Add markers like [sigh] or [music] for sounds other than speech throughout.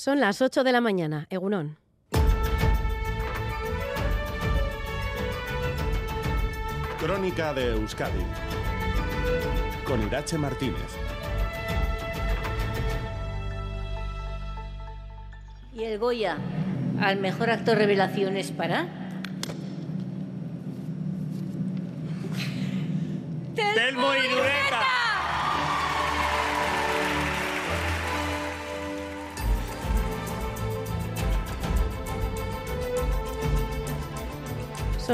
Son las 8 de la mañana, Egunón. Crónica de Euskadi con Irache Martínez. ¿Y el Goya al mejor actor revelación es para?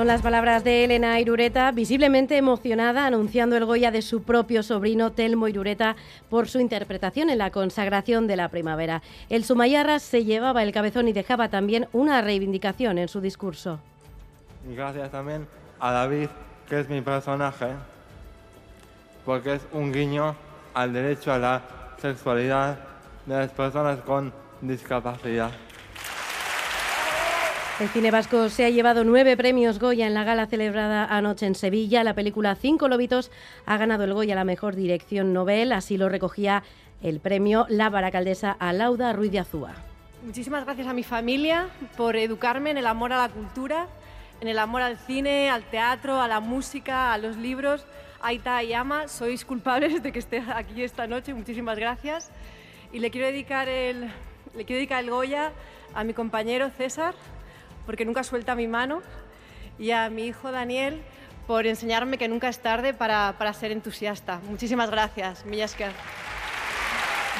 Las palabras de Elena Irureta, visiblemente emocionada, anunciando el Goya de su propio sobrino Telmo Irureta por su interpretación en la consagración de la primavera. El Sumayarra se llevaba el cabezón y dejaba también una reivindicación en su discurso. Gracias también a David, que es mi personaje, porque es un guiño al derecho a la sexualidad de las personas con discapacidad. El cine vasco se ha llevado nueve premios Goya en la gala celebrada anoche en Sevilla. La película Cinco Lobitos ha ganado el Goya a la mejor dirección novel. Así lo recogía el premio La Baracaldesa a Lauda Ruiz de Azúa. Muchísimas gracias a mi familia por educarme en el amor a la cultura, en el amor al cine, al teatro, a la música, a los libros. Aita y Ama, sois culpables de que esté aquí esta noche. Muchísimas gracias. Y le quiero dedicar el, le quiero dedicar el Goya a mi compañero César, porque nunca suelta mi mano, y a mi hijo Daniel por enseñarme que nunca es tarde para, para ser entusiasta. Muchísimas gracias, Millasker.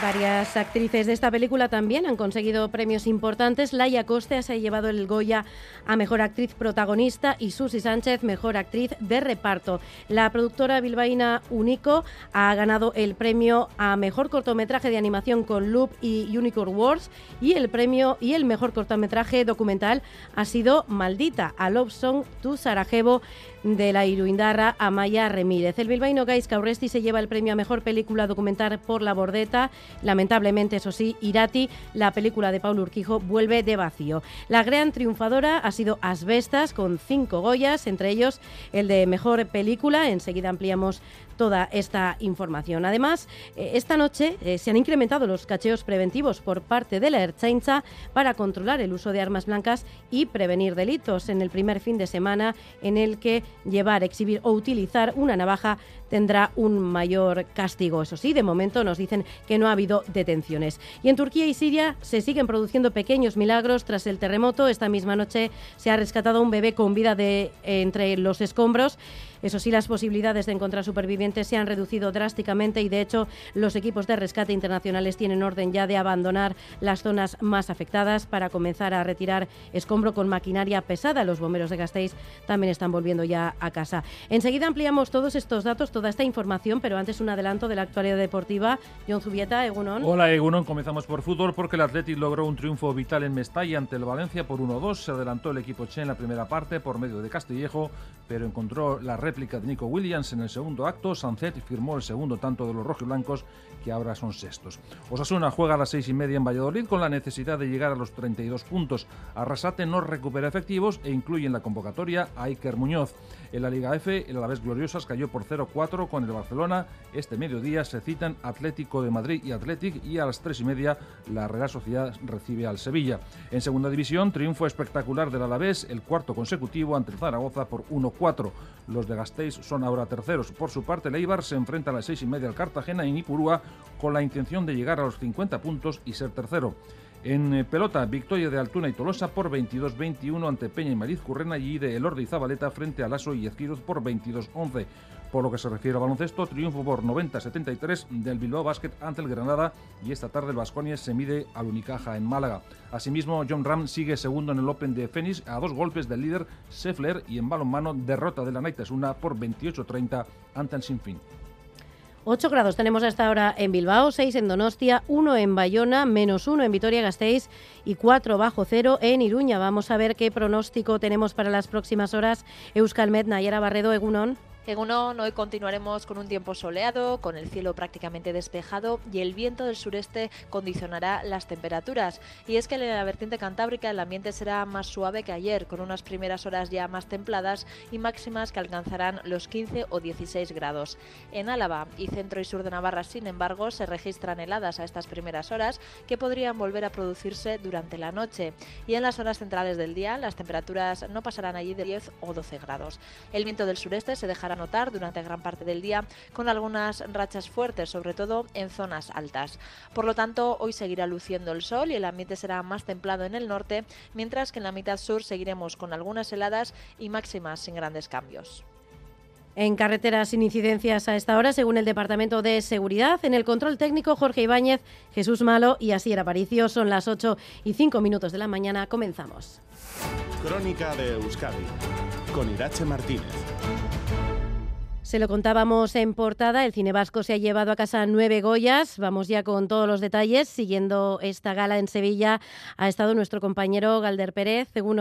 Varias actrices de esta película también han conseguido premios importantes. Laia Coste se ha llevado el Goya a Mejor Actriz Protagonista y Susi Sánchez Mejor Actriz de Reparto. La productora bilbaína Unico ha ganado el premio a Mejor Cortometraje de Animación con Loop y Unicorn Wars y el premio y el Mejor Cortometraje Documental ha sido Maldita, a Love Song to Sarajevo de la Iruindarra Amaya Remírez. El bilbaíno Gais Cauresti se lleva el premio a Mejor Película Documental por La Bordeta. Lamentablemente, eso sí, Irati, la película de Paulo Urquijo, vuelve de vacío. La gran triunfadora ha sido Asbestas, con cinco Goyas, entre ellos el de Mejor Película. Enseguida ampliamos toda esta información. Además, eh, esta noche eh, se han incrementado los cacheos preventivos por parte de la Erchaincha para controlar el uso de armas blancas y prevenir delitos en el primer fin de semana en el que llevar, exhibir o utilizar una navaja tendrá un mayor castigo. Eso sí, de momento nos dicen que no ha habido detenciones. Y en Turquía y Siria se siguen produciendo pequeños milagros tras el terremoto. Esta misma noche se ha rescatado un bebé con vida de entre los escombros. Eso sí, las posibilidades de encontrar supervivientes se han reducido drásticamente y, de hecho, los equipos de rescate internacionales tienen orden ya de abandonar las zonas más afectadas para comenzar a retirar escombro con maquinaria pesada. Los bomberos de Gasteiz también están volviendo ya a casa. Enseguida ampliamos todos estos datos, toda esta información, pero antes un adelanto de la actualidad deportiva. John Zubieta, Egunon. Hola, Egunon. Comenzamos por fútbol porque el Athletic logró un triunfo vital en Mestalla ante el Valencia por 1-2. Se adelantó el equipo Che en la primera parte por medio de Castillejo, pero encontró la réplica de Nico Williams en el segundo acto. Sancet firmó el segundo tanto de los rojiblancos, que ahora son sextos. Osasuna juega a las seis y media en Valladolid con la necesidad de llegar a los 32 puntos. Arrasate no recupera efectivos e incluye en la convocatoria a Iker Muñoz. En la Liga F, el Alavés Gloriosas cayó por 0-4 con el Barcelona. Este mediodía se citan Atlético de Madrid y Athletic y a las tres y media la Real Sociedad recibe al Sevilla. En segunda división, triunfo espectacular del Alavés, el cuarto consecutivo ante el Zaragoza por 1-4. Los de Gasteiz son ahora terceros. Por su parte, el se enfrenta a las seis y media al Cartagena en Ipurúa con la intención de llegar a los 50 puntos y ser tercero. En eh, pelota, victoria de Altuna y Tolosa por 22-21 ante Peña y Mariz Currena y de Elordi y Zabaleta frente a Lasso y Ezquiroz por 22-11. Por lo que se refiere al baloncesto, triunfo por 90-73 del Bilbao Basket ante el Granada y esta tarde el Vasconia se mide al Unicaja en Málaga. Asimismo, John Ram sigue segundo en el Open de Phoenix a dos golpes del líder Seffler y en balonmano derrota de la Naitasuna por 28-30 ante el Sinfín. 8 grados tenemos hasta ahora en Bilbao, 6 en Donostia, 1 en Bayona, menos 1 en Vitoria-Gasteiz y 4 bajo cero en Iruña. Vamos a ver qué pronóstico tenemos para las próximas horas. Euskalmet, Nayara Barredo, Egunon. En hoy continuaremos con un tiempo soleado, con el cielo prácticamente despejado y el viento del sureste condicionará las temperaturas. Y es que en la vertiente cantábrica el ambiente será más suave que ayer, con unas primeras horas ya más templadas y máximas que alcanzarán los 15 o 16 grados. En Álava y centro y sur de Navarra, sin embargo, se registran heladas a estas primeras horas que podrían volver a producirse durante la noche. Y en las horas centrales del día las temperaturas no pasarán allí de 10 o 12 grados. El viento del sureste se dejará notar durante gran parte del día con algunas rachas fuertes, sobre todo en zonas altas. Por lo tanto, hoy seguirá luciendo el sol y el ambiente será más templado en el norte, mientras que en la mitad sur seguiremos con algunas heladas y máximas sin grandes cambios. En carreteras sin incidencias a esta hora, según el Departamento de Seguridad. En el control técnico, Jorge Ibáñez, Jesús Malo y Asier Aparicio. Son las 8 y 5 minutos de la mañana. Comenzamos. Crónica de Euskadi con Irache Martínez. Se lo contábamos en portada, el cine vasco se ha llevado a casa nueve Goyas. Vamos ya con todos los detalles. Siguiendo esta gala en Sevilla ha estado nuestro compañero Galder Pérez, según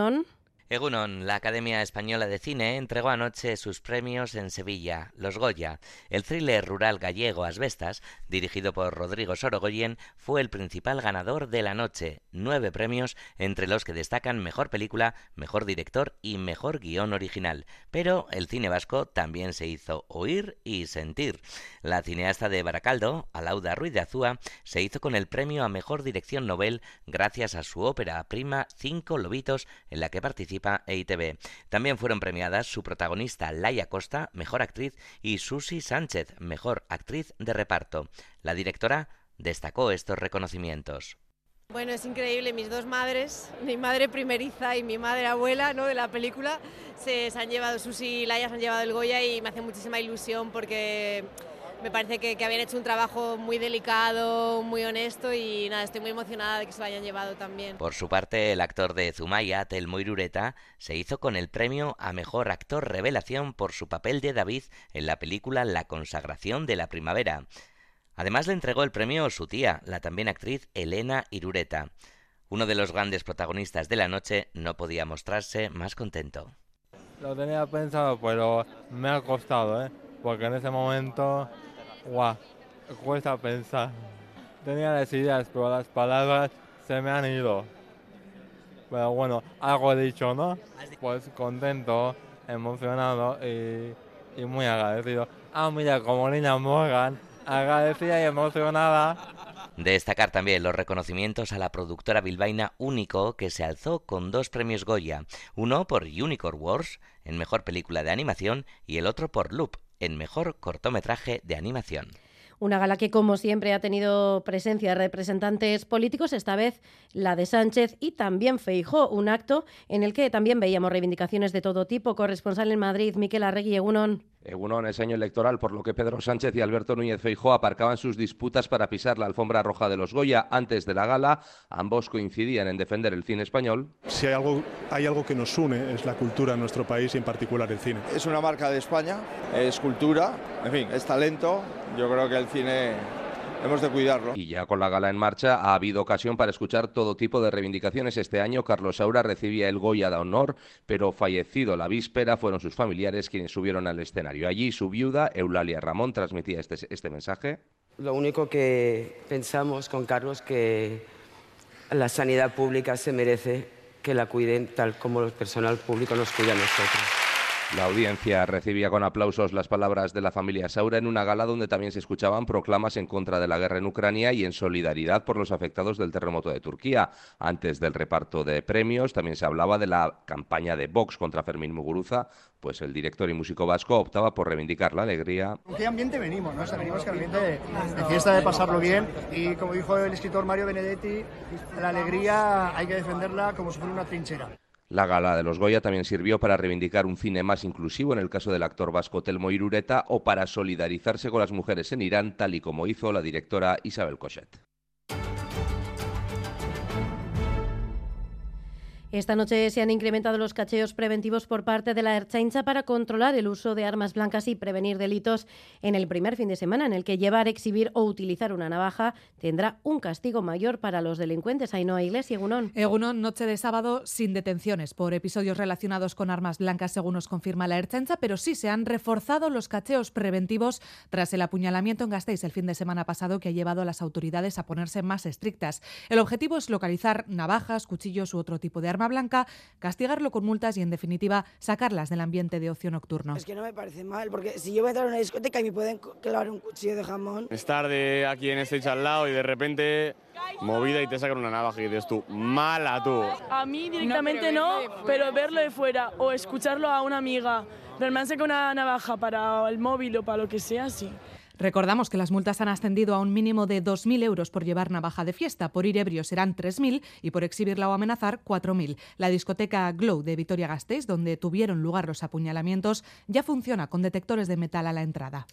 Egunon, la Academia Española de Cine entregó anoche sus premios en Sevilla, Los Goya. El thriller rural gallego Asbestas, dirigido por Rodrigo Sorogoyen, fue el principal ganador de la noche. Nueve premios, entre los que destacan Mejor Película, Mejor Director y Mejor Guión Original. Pero el cine vasco también se hizo oír y sentir. La cineasta de Baracaldo, Alauda Ruiz de Azúa, se hizo con el premio a Mejor Dirección Nobel gracias a su ópera prima Cinco Lobitos, en la que participa EITB. También fueron premiadas su protagonista Laia Costa, mejor actriz, y Susi Sánchez, mejor actriz de reparto. La directora destacó estos reconocimientos. Bueno, es increíble, mis dos madres, mi madre primeriza y mi madre abuela ¿no? de la película, se han llevado, Susi y Laia se han llevado el Goya y me hace muchísima ilusión porque me parece que, habían hecho un trabajo muy delicado, muy honesto y nada, estoy muy emocionada de que se lo hayan llevado también. Por su parte, el actor de Zumaya, Telmo Irureta, se hizo con el premio a Mejor Actor Revelación por su papel de David en la película La consagración de la primavera. Además le entregó el premio su tía, la también actriz Elena Irureta. Uno de los grandes protagonistas de la noche no podía mostrarse más contento. Lo tenía pensado, pero me ha costado, ¿eh? porque en ese momento guau, cuesta pensar. Tenía las ideas, pero las palabras se me han ido. Pero bueno, algo dicho, ¿no? Pues contento, emocionado y, y muy agradecido. Ah, mira, como Lina Morgan, agradecida y emocionada. Destacar también los reconocimientos a la productora bilbaína Único, que se alzó con dos premios Goya, uno por Unicorn Wars, en Mejor Película de Animación, y el otro por Loop, en Mejor Cortometraje de Animación. Una gala que, como siempre, ha tenido presencia de representantes políticos, esta vez la de Sánchez y también Feijó, un acto en el que también veíamos reivindicaciones de todo tipo. Corresponsal en Madrid, Miquel Arregui, Egunon. Egunon es año electoral, por lo que Pedro Sánchez y Alberto Núñez Feijó aparcaban sus disputas para pisar la alfombra roja de los Goya antes de la gala. Ambos coincidían en defender el cine español. Si hay algo, hay algo que nos une es la cultura en nuestro país y en particular el cine. Es una marca de España, es cultura, en fin, es talento. Yo creo que el cine hemos de cuidarlo. Y ya con la gala en marcha ha habido ocasión para escuchar todo tipo de reivindicaciones. Este año Carlos Saura recibía el Goya de honor, pero fallecido la víspera fueron sus familiares quienes subieron al escenario. Allí su viuda, Eulalia Ramón, transmitía este, este mensaje. Lo único que pensamos con Carlos que la sanidad pública se merece que la cuiden tal como el personal público nos cuida a nosotros. La audiencia recibía con aplausos las palabras de la familia Saura en una gala donde también se escuchaban proclamas en contra de la guerra en Ucrania y en solidaridad por los afectados del terremoto de Turquía. Antes del reparto de premios también se hablaba de la campaña de Vox contra Fermín Muguruza, pues el director y músico vasco optaba por reivindicar la alegría. ¿Con qué ambiente venimos? ¿no? venimos con ambiente de fiesta, de pasarlo bien y como dijo el escritor Mario Benedetti, la alegría hay que defenderla como si fuera una trinchera. La gala de los Goya también sirvió para reivindicar un cine más inclusivo en el caso del actor vasco Telmo Irureta o para solidarizarse con las mujeres en Irán, tal y como hizo la directora Isabel Cochet. Esta noche se han incrementado los cacheos preventivos por parte de la Erchaincha para controlar el uso de armas blancas y prevenir delitos en el primer fin de semana, en el que llevar, exhibir o utilizar una navaja tendrá un castigo mayor para los delincuentes. Ainhoa Iglesia, Egunón. Egunón, noche de sábado sin detenciones por episodios relacionados con armas blancas, según nos confirma la Erchaincha, pero sí se han reforzado los cacheos preventivos tras el apuñalamiento en Gasteiz el fin de semana pasado que ha llevado a las autoridades a ponerse más estrictas. El objetivo es localizar navajas, cuchillos u otro tipo de arma blanca, castigarlo con multas y, en definitiva, sacarlas del ambiente de ocio nocturno. Es que no me parece mal, porque si yo voy a entrar a una discoteca y me pueden clavar un cuchillo de jamón... Estar de aquí en este al lado y de repente movida y te sacan una navaja y dices tú, mala tú. A mí directamente no, pero verlo de fuera o escucharlo a una amiga, realmente con una navaja para el móvil o para lo que sea, sí. Recordamos que las multas han ascendido a un mínimo de 2.000 euros por llevar navaja de fiesta, por ir ebrio serán 3.000 y por exhibirla o amenazar 4.000. La discoteca Glow de Vitoria-Gasteiz, donde tuvieron lugar los apuñalamientos, ya funciona con detectores de metal a la entrada.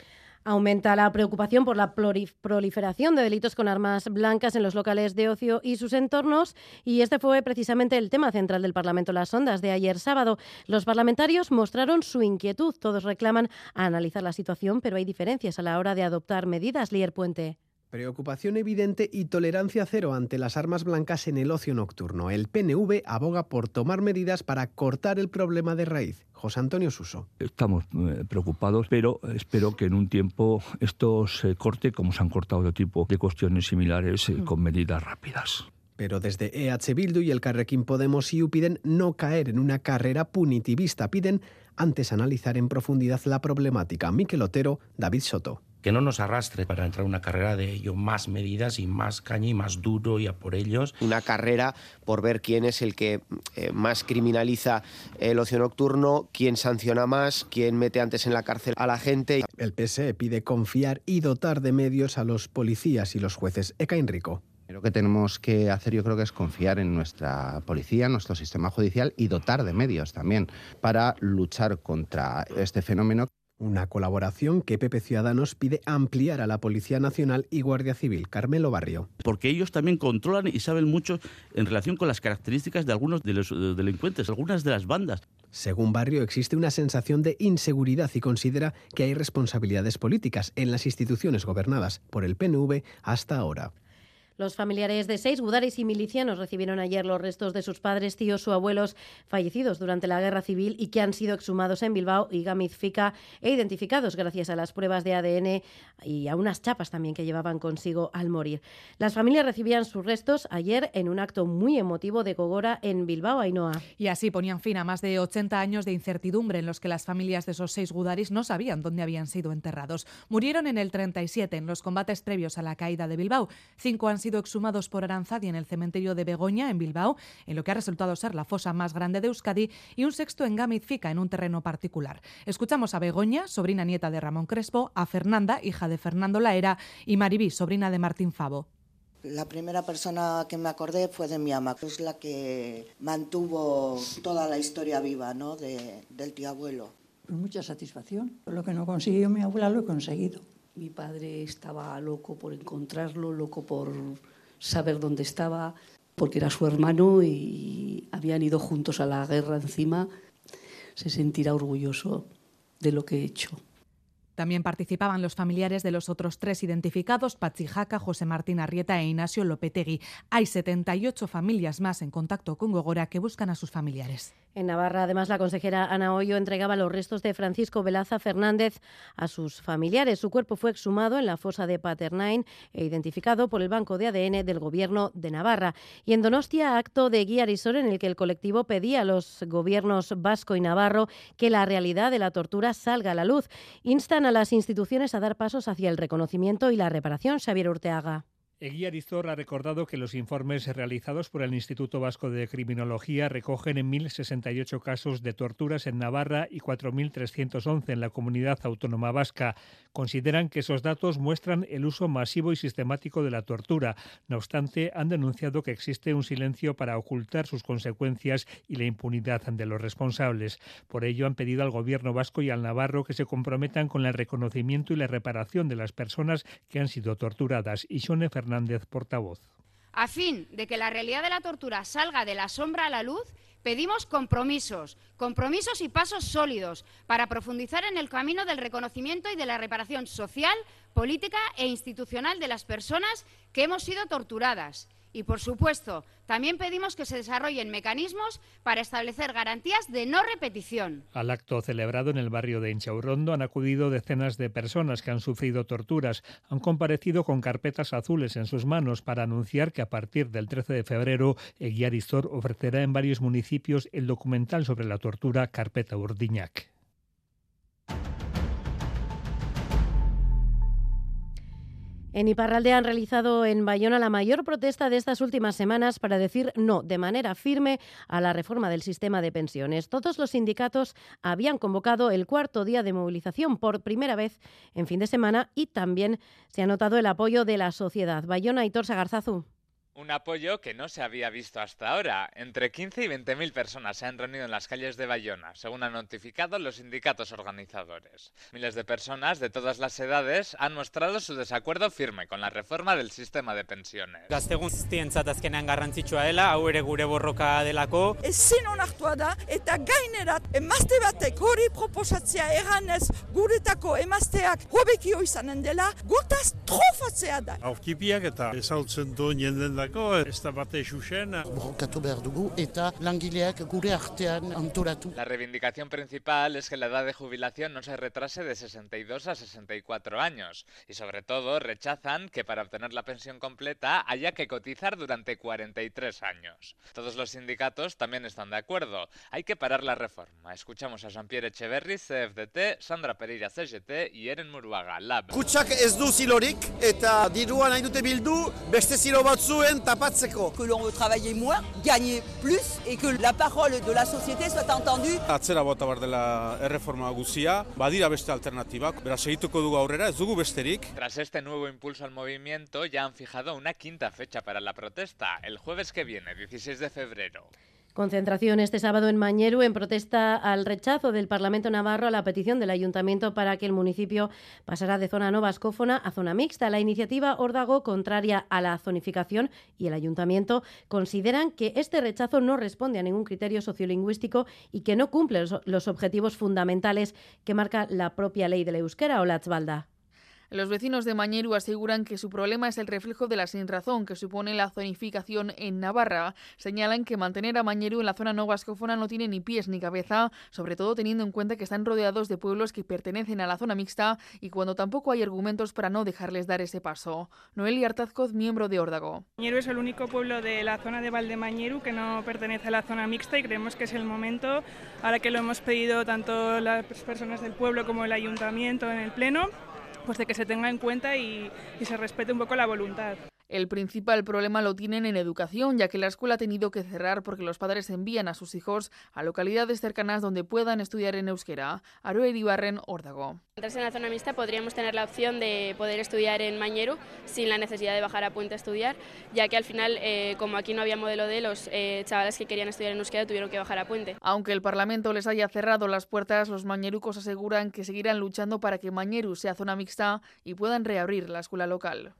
Aumenta la preocupación por la proliferación de delitos con armas blancas en los locales de ocio y sus entornos y este fue precisamente el tema central del Parlamento Las Ondas de ayer sábado. Los parlamentarios mostraron su inquietud. Todos reclaman analizar la situación, pero hay diferencias a la hora de adoptar medidas. Lier Puente. Preocupación evidente y tolerancia cero ante las armas blancas en el ocio nocturno. El PNV aboga por tomar medidas para cortar el problema de raíz. José Antonio Suso. Estamos eh, preocupados, pero espero que en un tiempo esto se corte como se han cortado de tipo de cuestiones similares eh, con medidas rápidas. Pero desde EH Bildu y el Carrequín Podemos y piden no caer en una carrera punitivista. Piden antes analizar en profundidad la problemática. Miquel Otero, David Soto que no nos arrastre para entrar en una carrera de ello, más medidas y más caña y más duro y a por ellos. Una carrera por ver quién es el que eh, más criminaliza el ocio nocturno, quién sanciona más, quién mete antes en la cárcel a la gente. El PSE pide confiar y dotar de medios a los policías y los jueces. Eka Enrico. Lo que tenemos que hacer yo creo que es confiar en nuestra policía, en nuestro sistema judicial y dotar de medios también para luchar contra este fenómeno. Una colaboración que Pepe Ciudadanos pide ampliar a la Policía Nacional y Guardia Civil. Carmelo Barrio. Porque ellos también controlan y saben mucho en relación con las características de algunos de los eh, delincuentes, algunas de las bandas. Según Barrio, existe una sensación de inseguridad y considera que hay responsabilidades políticas en las instituciones gobernadas por el PNV hasta ahora. Los familiares de seis gudaris y milicianos recibieron ayer los restos de sus padres, tíos o abuelos fallecidos durante la guerra civil y que han sido exhumados en Bilbao y Gamizfica e identificados gracias a las pruebas de ADN y a unas chapas también que llevaban consigo al morir. Las familias recibían sus restos ayer en un acto muy emotivo de Gogora en Bilbao, Ainhoa. Y así ponían fin a más de 80 años de incertidumbre en los que las familias de esos seis gudaris no sabían dónde habían sido enterrados. Murieron en el 37 en los combates previos a la caída de Bilbao. Cinco han sido exhumados por Aranzadi en el cementerio de Begoña, en Bilbao, en lo que ha resultado ser la fosa más grande de Euskadi, y un sexto en Gamizfica, en un terreno particular. Escuchamos a Begoña, sobrina nieta de Ramón Crespo, a Fernanda, hija de Fernando Laera, y Maribí, sobrina de Martín Favo. La primera persona que me acordé fue de mi ama, que es la que mantuvo toda la historia viva ¿no? del tío abuelo. Mucha satisfacción. Lo que no consiguió mi abuela lo he conseguido. Mi padre estaba loco por encontrarlo, loco por saber dónde estaba, porque era su hermano y habían ido juntos a la guerra encima. Se sentirá orgulloso de lo que he hecho. También participaban los familiares de los otros tres identificados, Pachijaca, José Martín Arrieta e Ignacio Lopetegui. Hay 78 familias más en contacto con Gogora que buscan a sus familiares. En Navarra, además, la consejera Ana Hoyo entregaba los restos de Francisco Velaza Fernández a sus familiares. Su cuerpo fue exhumado en la fosa de Paternain e identificado por el Banco de ADN del Gobierno de Navarra. Y en Donostia, acto de guía risor en el que el colectivo pedía a los gobiernos vasco y navarro que la realidad de la tortura salga a la luz. Instan a las instituciones a dar pasos hacia el reconocimiento y la reparación. Xavier Urteaga. Eguía Arizor ha recordado que los informes realizados por el Instituto Vasco de Criminología recogen en 1.068 casos de torturas en Navarra y 4.311 en la comunidad autónoma vasca. Consideran que esos datos muestran el uso masivo y sistemático de la tortura. No obstante, han denunciado que existe un silencio para ocultar sus consecuencias y la impunidad de los responsables. Por ello, han pedido al Gobierno vasco y al navarro que se comprometan con el reconocimiento y la reparación de las personas que han sido torturadas. Y portavoz. A fin de que la realidad de la tortura salga de la sombra a la luz, Pedimos compromisos, compromisos y pasos sólidos para profundizar en el camino del reconocimiento y de la reparación social, política e institucional de las personas que hemos sido torturadas y, por supuesto, también pedimos que se desarrollen mecanismos para establecer garantías de no repetición. Al acto celebrado en el barrio de Inchaurrondo han acudido decenas de personas que han sufrido torturas. Han comparecido con carpetas azules en sus manos para anunciar que a partir del 13 de febrero Eguiarizor ofrecerá en varios municipios el documental sobre la tortura Carpeta Urdiñac. En Iparralde han realizado en Bayona la mayor protesta de estas últimas semanas para decir no de manera firme a la reforma del sistema de pensiones. Todos los sindicatos habían convocado el cuarto día de movilización por primera vez en fin de semana y también se ha notado el apoyo de la sociedad. Bayona y Torsa Garzazu. Un apoyo que no se había visto hasta ahora. Entre 15 y 20 mil personas se han reunido en las calles de Bayona, según han notificado los sindicatos organizadores. Miles de personas de todas las edades han mostrado su desacuerdo firme con la reforma del sistema de pensiones. Gazte guztientzat azkenean garrantzitsua dela, hau ere gure borroka delako. Ezin onartua da eta gainerat emazte batek hori proposatzea eganez guretako emazteak hobekio izanen dela, gutaz trofatzea da. Aurkipiak eta ezautzen du jenden dako, ez da bate xuxen. Borrokatu behar dugu eta langileak gure artean antolatu. La reivindicación principal es que la edad de jubilación no se retrase de 62 a 64 años y sobre todo rechazan que para obtener la pensión completa haya que cotizar durante 43 años. Todos los sindicatos también están de acuerdo. Hay que parar la reforma. Escuchamos a Jean-Pierre Echeverri, CFDT, Sandra Pereira, CGT y Eren Muruaga, LAB. Kutsak ez du zilorik eta dirua nahi dute bildu beste zilo batzuen tapatzeko. Que l'on veut travailler moins, gagner plus et que la parole de la société soit entendue. Atzera bota bar dela erreforma guzia, badira beste alternatibak, beraz egituko dugu aurrera, ez dugu besterik. Tras este nuevo impulso al movimiento, ya han fijado una quinta fecha para la protesta, el jueves que viene, 16 de febrero. Concentración este sábado en Mañeru en protesta al rechazo del Parlamento Navarro a la petición del Ayuntamiento para que el municipio pasara de zona no vascófona a zona mixta. La iniciativa Órdago, contraria a la zonificación, y el Ayuntamiento consideran que este rechazo no responde a ningún criterio sociolingüístico y que no cumple los objetivos fundamentales que marca la propia ley de la euskera o la tzbalda. Los vecinos de Mañeru aseguran que su problema es el reflejo de la sinrazón que supone la zonificación en Navarra. Señalan que mantener a Mañeru en la zona no vascófona no tiene ni pies ni cabeza, sobre todo teniendo en cuenta que están rodeados de pueblos que pertenecen a la zona mixta y cuando tampoco hay argumentos para no dejarles dar ese paso. Noelia Artazcoz, miembro de Órdago. Mañeru es el único pueblo de la zona de Valdemañeru que no pertenece a la zona mixta y creemos que es el momento, ahora que lo hemos pedido tanto las personas del pueblo como el ayuntamiento en el pleno, pues de que se tenga en cuenta y, y se respete un poco la voluntad. El principal problema lo tienen en educación, ya que la escuela ha tenido que cerrar porque los padres envían a sus hijos a localidades cercanas donde puedan estudiar en euskera. Aroe Ibarren, Órdago. Mientras en la zona mixta podríamos tener la opción de poder estudiar en Mañeru sin la necesidad de bajar a Puente a estudiar, ya que al final, eh, como aquí no había modelo de los eh, chavales que querían estudiar en euskera tuvieron que bajar a Puente. Aunque el Parlamento les haya cerrado las puertas, los mañerucos aseguran que seguirán luchando para que Mañeru sea zona mixta y puedan reabrir la escuela local.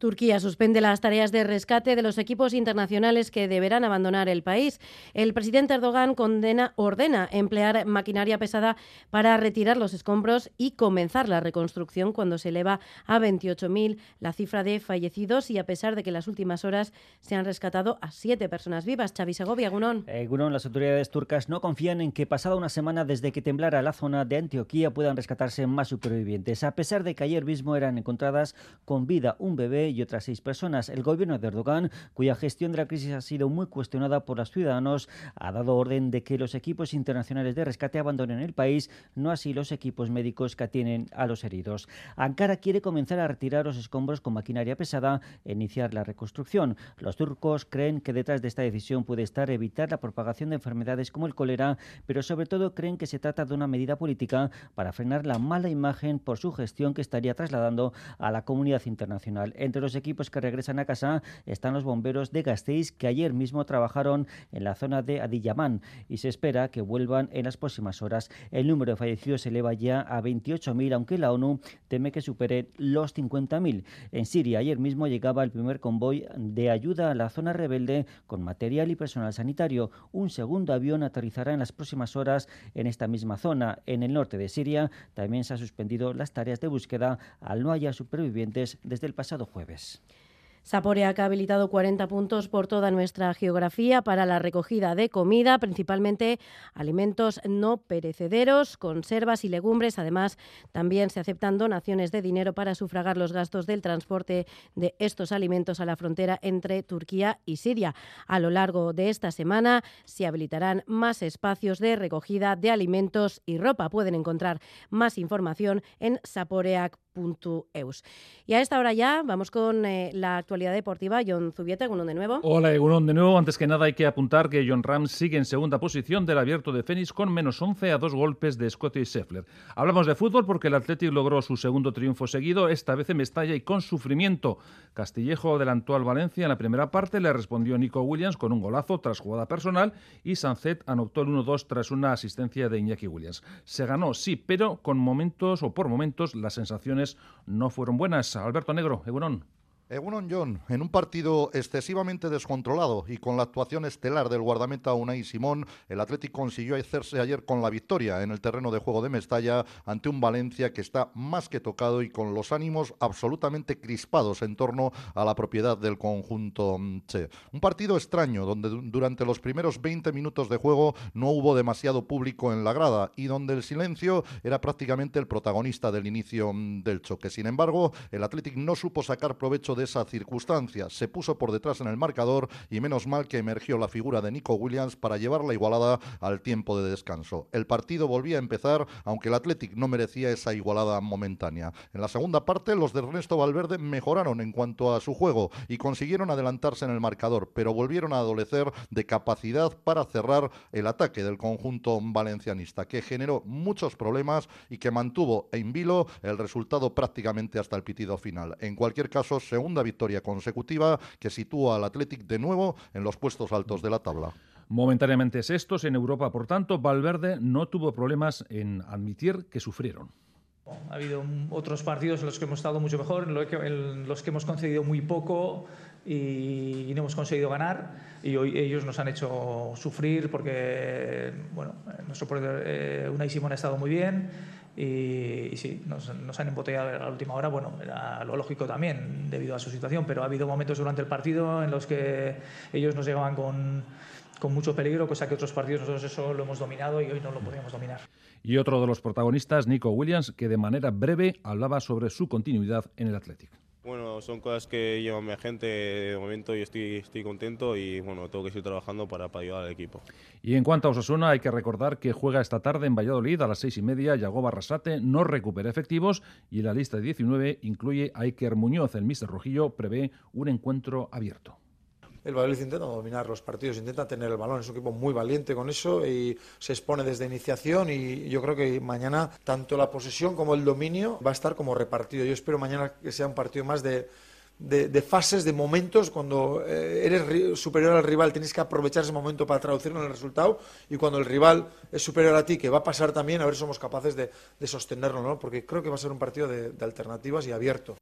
Turquía suspende las tareas de rescate de los equipos internacionales que deberán abandonar el país. El presidente Erdogan condena, ordena emplear maquinaria pesada para retirar los escombros y comenzar la reconstrucción cuando se eleva a 28.000 la cifra de fallecidos y a pesar de que en las últimas horas se han rescatado a siete personas vivas. Xavi Segovia, Gunón. Eh, Gunón, las autoridades turcas no confían en que pasada una semana desde que temblara la zona de Antioquía puedan rescatarse más supervivientes, a pesar de que ayer mismo eran encontradas con vida un bebé y otras seis personas. El gobierno de Erdogan, cuya gestión de la crisis ha sido muy cuestionada por los ciudadanos, ha dado orden de que los equipos internacionales de rescate abandonen el país, no así los equipos médicos que atienen a los heridos. Ankara quiere comenzar a retirar los escombros con maquinaria pesada e iniciar la reconstrucción. Los turcos creen que detrás de esta decisión puede estar evitar la propagación de enfermedades como el cólera, pero sobre todo creen que se trata de una medida política para frenar la mala imagen por su gestión que estaría trasladando a la comunidad internacional. Entre Los equipos que regresan a casa están los bomberos de Gasteiz, que ayer mismo trabajaron en la zona de Adiyaman y se espera que vuelvan en las próximas horas. El número de fallecidos se eleva ya a 28.000, aunque la ONU teme que supere los 50.000. En Siria, ayer mismo llegaba el primer convoy de ayuda a la zona rebelde con material y personal sanitario. Un segundo avión aterrizará en las próximas horas en esta misma zona. En el norte de Siria también se han suspendido las tareas de búsqueda al no haya supervivientes desde el pasado jueves. Saporeac ha habilitado 40 puntos por toda nuestra geografía para la recogida de comida, principalmente alimentos no perecederos, conservas y legumbres. Además, también se aceptan donaciones de dinero para sufragar los gastos del transporte de estos alimentos a la frontera entre Turquía y Siria. A lo largo de esta semana se habilitarán más espacios de recogida de alimentos y ropa. Pueden encontrar más información en saporeac.eus. Y a esta hora ya vamos con eh, la actualidad deportiva. John Zubieta, Egunon de nuevo. Hola, Egunon de nuevo. Antes que nada hay que apuntar que John Ram sigue en segunda posición del abierto de Fénix con menos 11 a dos golpes de Scotty Scheffler. Hablamos de fútbol porque el Athletic logró su segundo triunfo seguido, esta vez en Mestalla y con sufrimiento. Castillejo adelantó al Valencia en la primera parte, le respondió Nico Williams con un golazo tras jugada personal y Sancet anotó el 1-2 tras una asistencia de Iñaki Williams. Se ganó, sí, pero con momentos o por momentos las sensaciones no fueron buenas. Alberto Negro, Egunon. Egunon John, en un partido excesivamente descontrolado y con la actuación estelar del guardameta Unai Simón, el Atlético consiguió hacerse ayer con la victoria en el terreno de juego de Mestalla ante un Valencia que está más que tocado y con los ánimos absolutamente crispados en torno a la propiedad del conjunto Che. Un partido extraño donde durante los primeros 20 minutos de juego no hubo demasiado público en la grada y donde el silencio era prácticamente el protagonista del inicio del choque. Sin embargo, el Atlético no supo sacar provecho de esa circunstancia. Se puso por detrás en el marcador y menos mal que emergió la figura de Nico Williams para llevar la igualada al tiempo de descanso. El partido volvía a empezar, aunque el Athletic no merecía esa igualada momentánea. En la segunda parte, los de Ernesto Valverde mejoraron en cuanto a su juego y consiguieron adelantarse en el marcador, pero volvieron a adolecer de capacidad para cerrar el ataque del conjunto valencianista, que generó muchos problemas y que mantuvo en vilo el resultado prácticamente hasta el pitido final. En cualquier caso, según segunda victoria consecutiva que sitúa al Athletic de nuevo en los puestos altos de la tabla. Momentáneamente sextos en Europa, por tanto, Valverde no tuvo problemas en admitir que sufrieron. Ha habido otros partidos en los que hemos estado mucho mejor, en los que hemos concedido muy poco y no hemos conseguido ganar y hoy ellos nos han hecho sufrir porque bueno, nuestro eh, Unai Simón ha estado muy bien y, sí, nos, han embotellado a la última hora. Bueno, era lo lógico también debido a su situación, pero ha habido momentos durante el partido en los que ellos nos llegaban con, con mucho peligro, cosa que otros partidos nosotros eso lo hemos dominado y hoy no lo podíamos dominar. Y otro de los protagonistas, Nico Williams, que de manera breve hablaba sobre su continuidad en el Atlético. Bueno, son cosas que llevan mi agente de momento y estoy, estoy contento y bueno, tengo que seguir trabajando para, para, ayudar al equipo. Y en cuanto a Osasuna, hay que recordar que juega esta tarde en Valladolid a las seis y media. Yago Barrasate no recupera efectivos y la lista de 19 incluye a Iker Muñoz. El Mister Rojillo prevé un encuentro abierto el Valladolid intenta dominar los partidos, intenta tener el balón, es un equipo muy valiente con eso y se expone desde iniciación y yo creo que mañana tanto la posesión como el dominio va a estar como repartido. Yo espero mañana que sea un partido más de, de, fases, de momentos, cuando eh, eres superior al rival tienes que aprovechar ese momento para traducirlo en el resultado y cuando el rival es superior a ti, que va a pasar también, a ver si somos capaces de, sostenerlo, ¿no? porque creo que va a ser un partido de alternativas y abierto.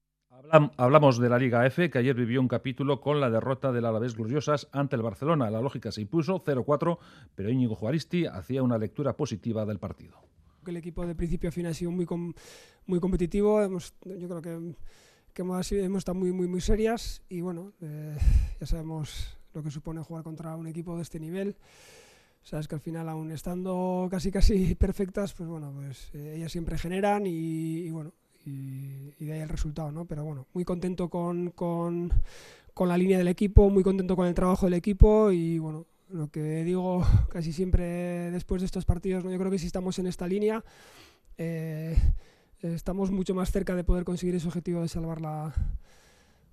Hablamos de la Liga F, que ayer vivió un capítulo con la derrota del Alavés Gloriosas ante el Barcelona. La lógica se impuso 0-4, pero Íñigo Juaristi hacía una lectura positiva del partido. El equipo de principio a fin ha sido muy, muy competitivo. yo creo que, hemos, estado muy, muy, muy serias y bueno, eh, ya sabemos lo que supone jugar contra un equipo de este nivel. Sabes que al final, aún estando casi casi [laughs] perfectas, pues bueno, pues eh, ellas siempre generan y bueno, y, de ahí el resultado, ¿no? Pero bueno, muy contento con, con, con, la línea del equipo, muy contento con el trabajo del equipo y bueno, lo que digo [laughs] casi siempre después de estos partidos, ¿no? yo creo que si estamos en esta línea, eh, estamos mucho más cerca de poder conseguir ese objetivo de salvar la,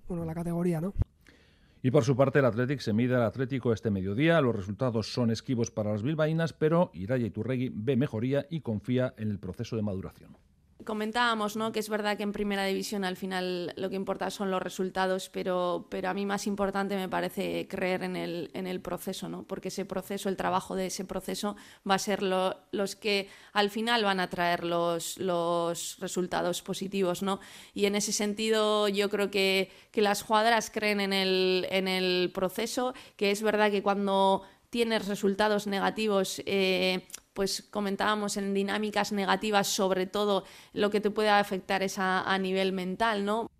bueno, la categoría, ¿no? Y por su parte, el Athletic se mide al Atlético este mediodía. Los resultados son esquivos para las bilbaínas, pero Iraya Iturregui ve mejoría y confía en el proceso de maduración comentábamos ¿no? que es verdad que en primera división al final lo que importa son los resultados, pero, pero a mí más importante me parece creer en el, en el proceso, ¿no? porque ese proceso, el trabajo de ese proceso va a ser lo, los que al final van a traer los, los resultados positivos. ¿no? Y en ese sentido yo creo que, que las jugadoras creen en el, en el proceso, que es verdad que cuando tienes resultados negativos, eh, pues comentábamos en dinámicas negativas, sobre todo lo que te puede afectar es a, nivel mental, ¿no?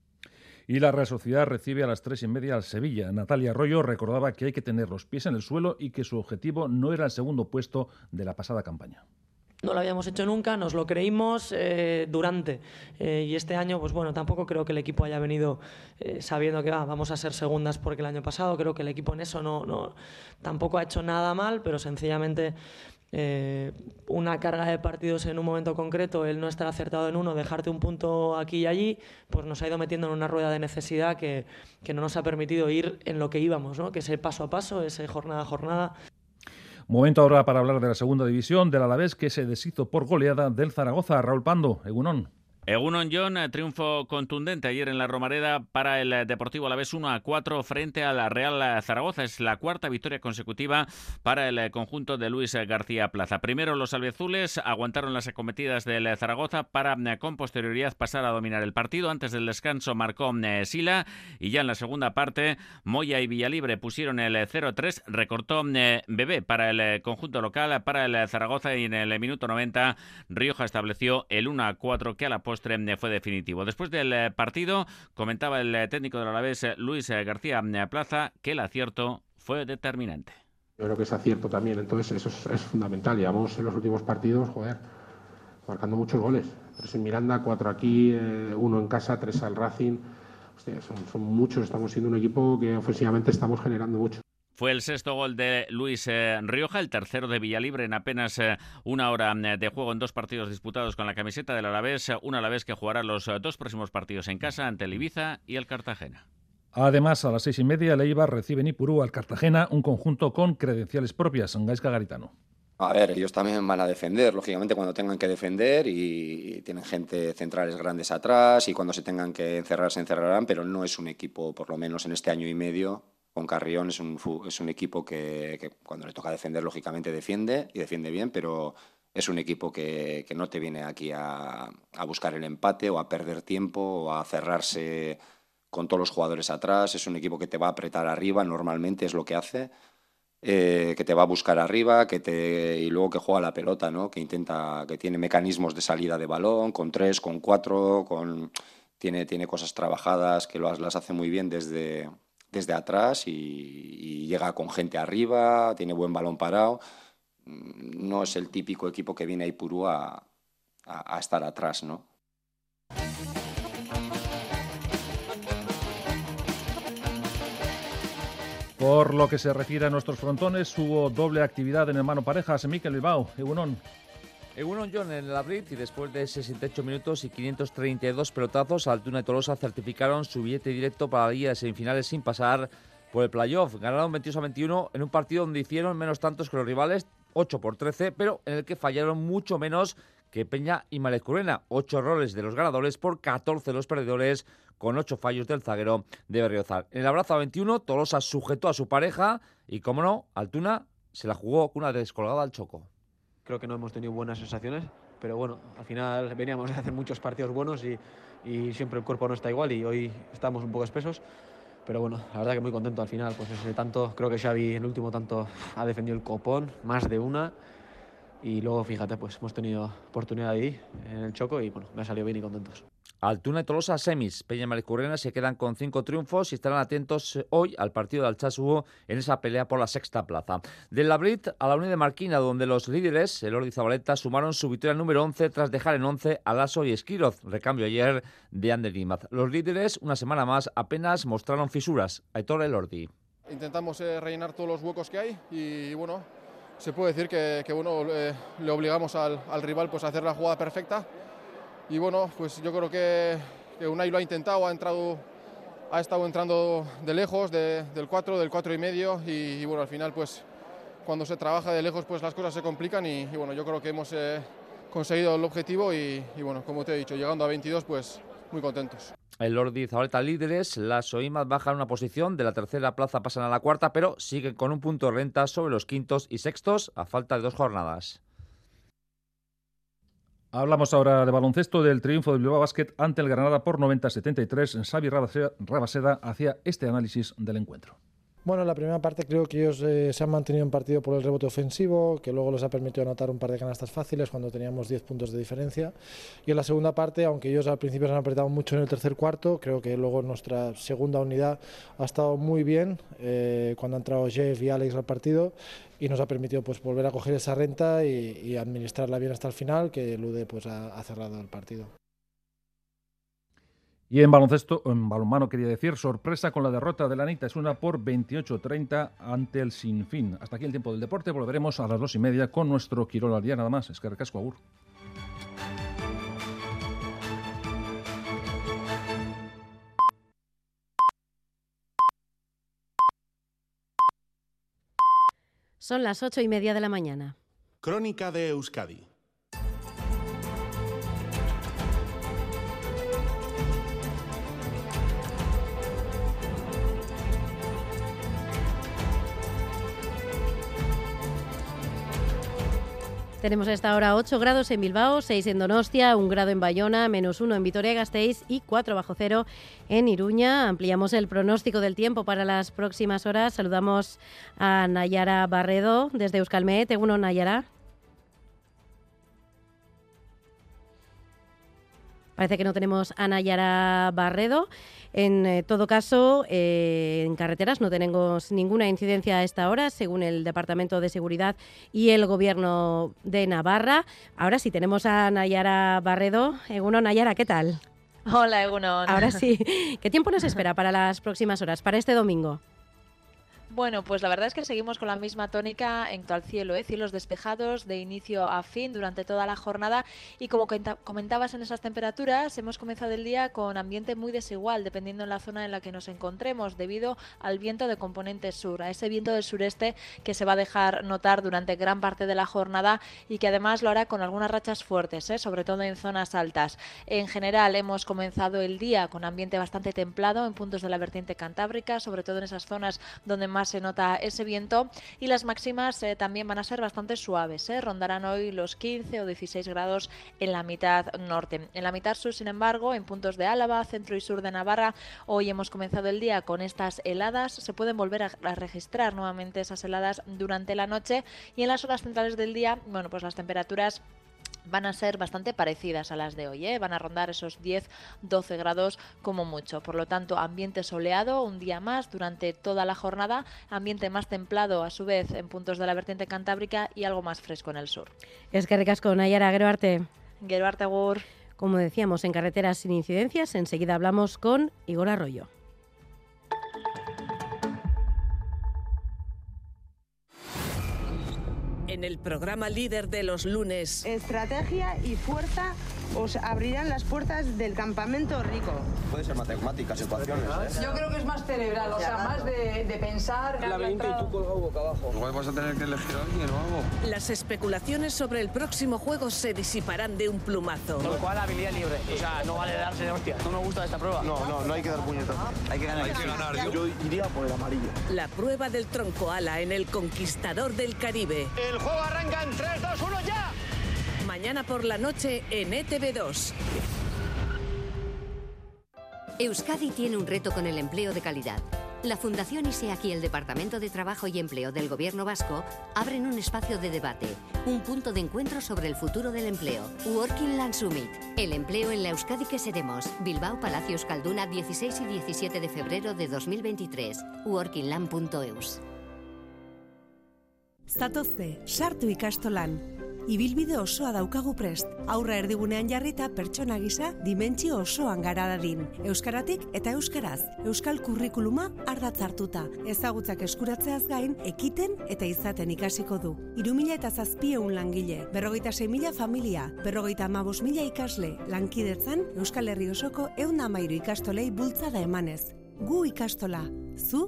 Y la Real Sociedad recibe a las tres y media al Sevilla. Natalia Arroyo recordaba que hay que tener los pies en el suelo y que su objetivo no era el segundo puesto de la pasada campaña no lo habíamos hecho nunca, nos lo creímos eh, durante. Eh, y este año, pues bueno, tampoco creo que el equipo haya venido eh, sabiendo que vamos a ser segundas porque el año pasado creo que el equipo en eso no, no tampoco ha hecho nada mal, pero sencillamente una carga de partidos en un momento concreto, el no estar acertado en uno, dejarte un punto aquí y allí, pues nos ha ido metiendo en una rueda de necesidad que, que no nos ha permitido ir en lo que íbamos, ¿no? que ese paso a paso, ese jornada a jornada. Momento ahora para hablar de la segunda división del Alavés que se deshizo por goleada del Zaragoza. Raúl Pando, Egunón. Egunon John, eh, triunfo contundente ayer en la Romareda para el eh, Deportivo Alavés 1 a 4 frente a la Real Zaragoza. Es la cuarta victoria consecutiva para el eh, conjunto de Luis García Plaza. Primero los albiazules aguantaron las acometidas del Zaragoza para con posterioridad pasar a dominar el partido. Antes del descanso marcó Sila y ya en la segunda parte Moya y Villalibre pusieron el 0-3. Recortó Bebé para el conjunto local, para el Zaragoza y en el minuto 90 Rioja estableció el 1-4 que a la fue definitivo. Después del eh, partido, comentaba el eh, técnico del Alavés, eh, Luis García Plaza, que el acierto fue determinante. Yo creo que es acierto también, entonces eso es, fundamental. Llevamos en los últimos partidos, joder, marcando muchos goles. Tres en Miranda, cuatro aquí, uno en casa, tres al Racing. son, son muchos, estamos siendo un equipo que ofensivamente estamos generando mucho. Fue el sexto gol de Luis eh, Rioja, el tercero de Villalibre en apenas eh, una hora mm, de juego en dos partidos disputados con la camiseta del Alavés, un Alavés que jugará los eh, dos próximos partidos en casa ante el Ibiza y el Cartagena. Además, a las seis y media, el Eibar recibe en Ipurú al Cartagena, un conjunto con credenciales propias. Gaisca Garitano. A ver, ellos también van a defender, lógicamente, cuando tengan que defender y tienen gente centrales grandes atrás y cuando se tengan que encerrar, se encerrarán, pero no es un equipo, por lo menos en este año y medio, con Carrión es un, es un equipo que, cuando le toca defender, lógicamente defiende y defiende bien, pero es un equipo que, no te viene aquí a, buscar el empate o a perder tiempo o a cerrarse con todos los jugadores atrás. Es un equipo que te va a apretar arriba, normalmente es lo que hace. Eh, que te va a buscar arriba, que te y luego que juega la pelota, ¿no? Que intenta, que tiene mecanismos de salida de balón, con tres, con cuatro, con tiene, tiene cosas trabajadas que las hace muy bien desde, desde atrás y, llega con gente arriba, tiene buen balón parado. Mm, no es el típico equipo que viene a Ipurú a, a, estar atrás, ¿no? Por lo que se refiere a nuestros frontones, hubo doble actividad en el mano parejas. Miquel Bilbao, Egunon. Egunon John en el abril y después de 68 minutos y 532 pelotazos, Altuna y Tolosa certificaron su billete directo para la Liga de Semifinales sin pasar por el playoff. Ganaron 22 a 21 en un partido donde hicieron menos tantos que los rivales, 8 por 13, pero en el que fallaron mucho menos que Peña y Curena. 8 errores de los ganadores por 14 de los perdedores, con 8 fallos del zaguero de Berriozar. En el abrazo a 21, Tolosa sujetó a su pareja y, como no, Altuna se la jugó con una descolgada al choco creo que no hemos tenido buenas sensaciones, pero bueno, al final veníamos de hacer muchos partidos buenos y, siempre el cuerpo no está igual y hoy estamos un poco espesos. Pero bueno, la verdad que muy contento al final, pues ese tanto, creo que Xavi el último tanto ha defendido el copón, más de una, y luego fíjate, pues hemos tenido oportunidad ahí en el choco y bueno, me ha salido bien y contentos. Altuna y Tolosa semis. Peña y Maricurrena se quedan con cinco triunfos y estarán atentos hoy al partido de Alchasugo en esa pelea por la sexta plaza. Del Labrit a la Unión de Marquina, donde los líderes, el Ordi Zabaleta, sumaron su victoria número 11 tras dejar en 11 a Lasso y Esquiroz, recambio ayer de Ander Los líderes, una semana más, apenas mostraron fisuras. Aitor Elordi. Intentamos eh, rellenar todos los huecos que hay y, bueno, se puede decir que, bueno, eh, le obligamos al, al rival pues, a hacer la jugada perfecta y bueno, pues yo creo que, que Unai lo ha intentado, ha entrado, ha estado entrando de lejos, del 4, del 4 y medio y, bueno, al final pues cuando se trabaja de lejos pues las cosas se complican y, bueno, yo creo que hemos, eh, conseguido el objetivo y, bueno, como te he dicho, llegando a 22, pues muy contentos. El Lordi Zabaleta líderes, las Oimas bajan una posición, de la tercera plaza pasan a la cuarta, pero siguen con un punto de renta sobre los quintos y sextos a falta de dos jornadas. Hablamos ahora de baloncesto del triunfo del Bilbao Basket ante el Granada por 90-73. Xavi Rabaseda hacía este análisis del encuentro. Bueno, en la primera parte creo que ellos eh, se han mantenido en partido por el rebote ofensivo, que luego les ha permitido anotar un par de canastas fáciles cuando teníamos 10 puntos de diferencia. Y en la segunda parte, aunque ellos al principio se han apretado mucho en el tercer cuarto, creo que luego nuestra segunda unidad ha estado muy bien eh, cuando han entrado Jeff y Alex al partido y nos ha permitido pues volver a coger esa renta y, administrarla bien hasta el final, que Lude pues ha cerrado el partido. Y en baloncesto, en balonmano quería decir, sorpresa con la derrota de la Anita, es una por 28-30 ante el Sinfín. Hasta aquí el tiempo del deporte, volveremos a las dos y media con nuestro Quirol al día nada más. Es que recasco, Agur. Son las ocho y media de la mañana. Crónica de Euskadi Tenemos a esta hora 8 grados en Bilbao, 6 en Donostia, 1 grado en Bayona, menos 1 en Vitoria-Gasteiz y 4 bajo cero en Iruña. Ampliamos el pronóstico del tiempo para las próximas horas. Saludamos a Nayara Barredo desde Euskalmet. Uno, Nayara. Parece que no tenemos a Nayara Barredo. En eh, todo caso, eh, en carreteras no tenemos ninguna incidencia a esta hora, según el Departamento de Seguridad y el Gobierno de Navarra. Ahora sí, tenemos a Nayara Barredo. Eguno, Nayara, ¿qué tal? Hola, Egunon. Ahora sí. [laughs] ¿Qué tiempo nos espera para las próximas horas, para este domingo? Bueno, pues la verdad es que seguimos con la misma tónica en cuanto al cielo, ¿eh? cielos despejados de inicio a fin durante toda la jornada y como comentabas en esas temperaturas, hemos comenzado el día con ambiente muy desigual dependiendo en la zona en la que nos encontremos debido al viento de componente sur, a ese viento del sureste que se va a dejar notar durante gran parte de la jornada y que además lo hará con algunas rachas fuertes, ¿eh? sobre todo en zonas altas. En general hemos comenzado el día con ambiente bastante templado en puntos de la vertiente cantábrica, sobre todo en esas zonas donde más se nota ese viento y las máximas eh, también van a ser bastante suaves, eh. rondarán hoy los 15 o 16 grados en la mitad norte. En la mitad sur, sin embargo, en puntos de Álava, centro y sur de Navarra, hoy hemos comenzado el día con estas heladas, se pueden volver a, a registrar nuevamente esas heladas durante la noche y en las horas centrales del día, bueno, pues las temperaturas van a ser bastante parecidas a las de hoy, ¿eh? van a rondar esos 10-12 grados como mucho. Por lo tanto, ambiente soleado un día más durante toda la jornada, ambiente más templado a su vez en puntos de la vertiente cantábrica y algo más fresco en el sur. Es que ricasco, Nayara, Geroarte. Geroarte, Agur. Como decíamos, en carreteras sin incidencias, enseguida hablamos con Igor Arroyo. En el programa líder de los lunes. Estrategia y fuerza os abrirán las puertas del campamento rico. Puede ser matemáticas, ecuaciones. ¿eh? Yo creo que es más cerebral, o sea, más de, pensar. La 20 y tú colgado boca abajo. Igual vas a tener que elegir a alguien o algo. Las especulaciones sobre el próximo juego se disiparán de un plumazo. Con lo cual, habilidad libre. O sea, no vale darse de hostia. No me gusta esta prueba. No, no, no hay que dar puñetazos. Hay que ganar. Hay que ganar. Yo, yo iría por el amarillo. La prueba del tronco ala en el Conquistador del Caribe. El juego arranca en 3, 2, 1, ya. Mañana por la noche en ETV2. Euskadi tiene un reto con el empleo de calidad. La Fundación ISEAC y el Departamento de Trabajo y Empleo del Gobierno Vasco abren un espacio de debate, un punto de encuentro sobre el futuro del empleo. Working Land Summit. El empleo en la Euskadi que seremos. Bilbao Palacio Euskalduna 16 y 17 de febrero de 2023. workingland.eus. Zatozte, sartu ikastolan. Ibilbide osoa daukagu prest. Aurra erdigunean jarrita pertsona gisa dimentsio osoan gara dadin. Euskaratik eta euskaraz. Euskal kurrikuluma ardatz hartuta. Ezagutzak eskuratzeaz gain, ekiten eta izaten ikasiko du. Irumila eta zazpieun langile, berrogeita mila familia, berrogeita amabos mila ikasle, lankidetzan Euskal Herri osoko eun amairu ikastolei bultzada emanez. Gu ikastola. Zu?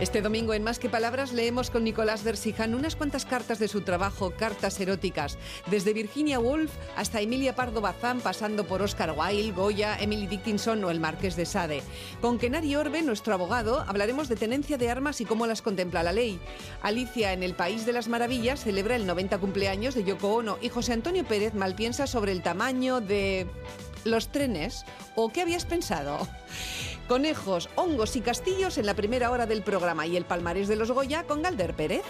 Este domingo en Más que Palabras leemos con Nicolás Versijan unas cuantas cartas de su trabajo, cartas eróticas, desde Virginia Woolf hasta Emilia Pardo Bazán, pasando por Oscar Wilde, Goya, Emily Dickinson o el Marqués de Sade. Con Kenari Orbe, nuestro abogado, hablaremos de tenencia de armas y cómo las contempla la ley. Alicia en el País de las Maravillas celebra el 90 cumpleaños de Yoko Ono y José Antonio Pérez malpiensa sobre el tamaño de los trenes o qué habías pensado. Conejos, hongos y castillos en la primera hora del programa y el palmarés de los Goya con Galder Pérez.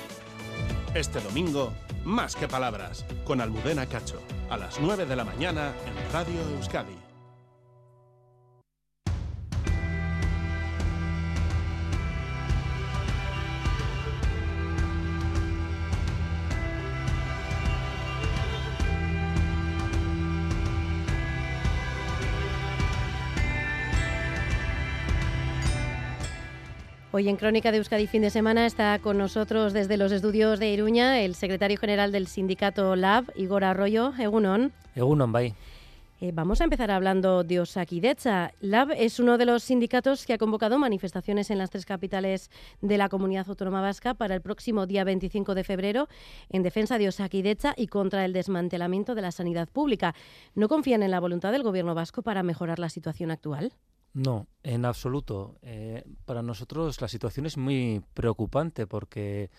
Este domingo, más que palabras, con Almudena Cacho, a las 9 de la mañana en Radio Euskadi. Hoy en Crónica de Euskadi fin de semana está con nosotros desde los estudios de Iruña el secretario general del sindicato LAB, Igor Arroyo. Egunon. Egunon, bye. Eh, vamos a empezar hablando de Osakidecha. LAB es uno de los sindicatos que ha convocado manifestaciones en las tres capitales de la comunidad autónoma vasca para el próximo día 25 de febrero en defensa de Osakidecha y contra el desmantelamiento de la sanidad pública. ¿No confían en la voluntad del gobierno vasco para mejorar la situación actual? No, en absoluto. Eh, para nosotros la situación es muy preocupante porque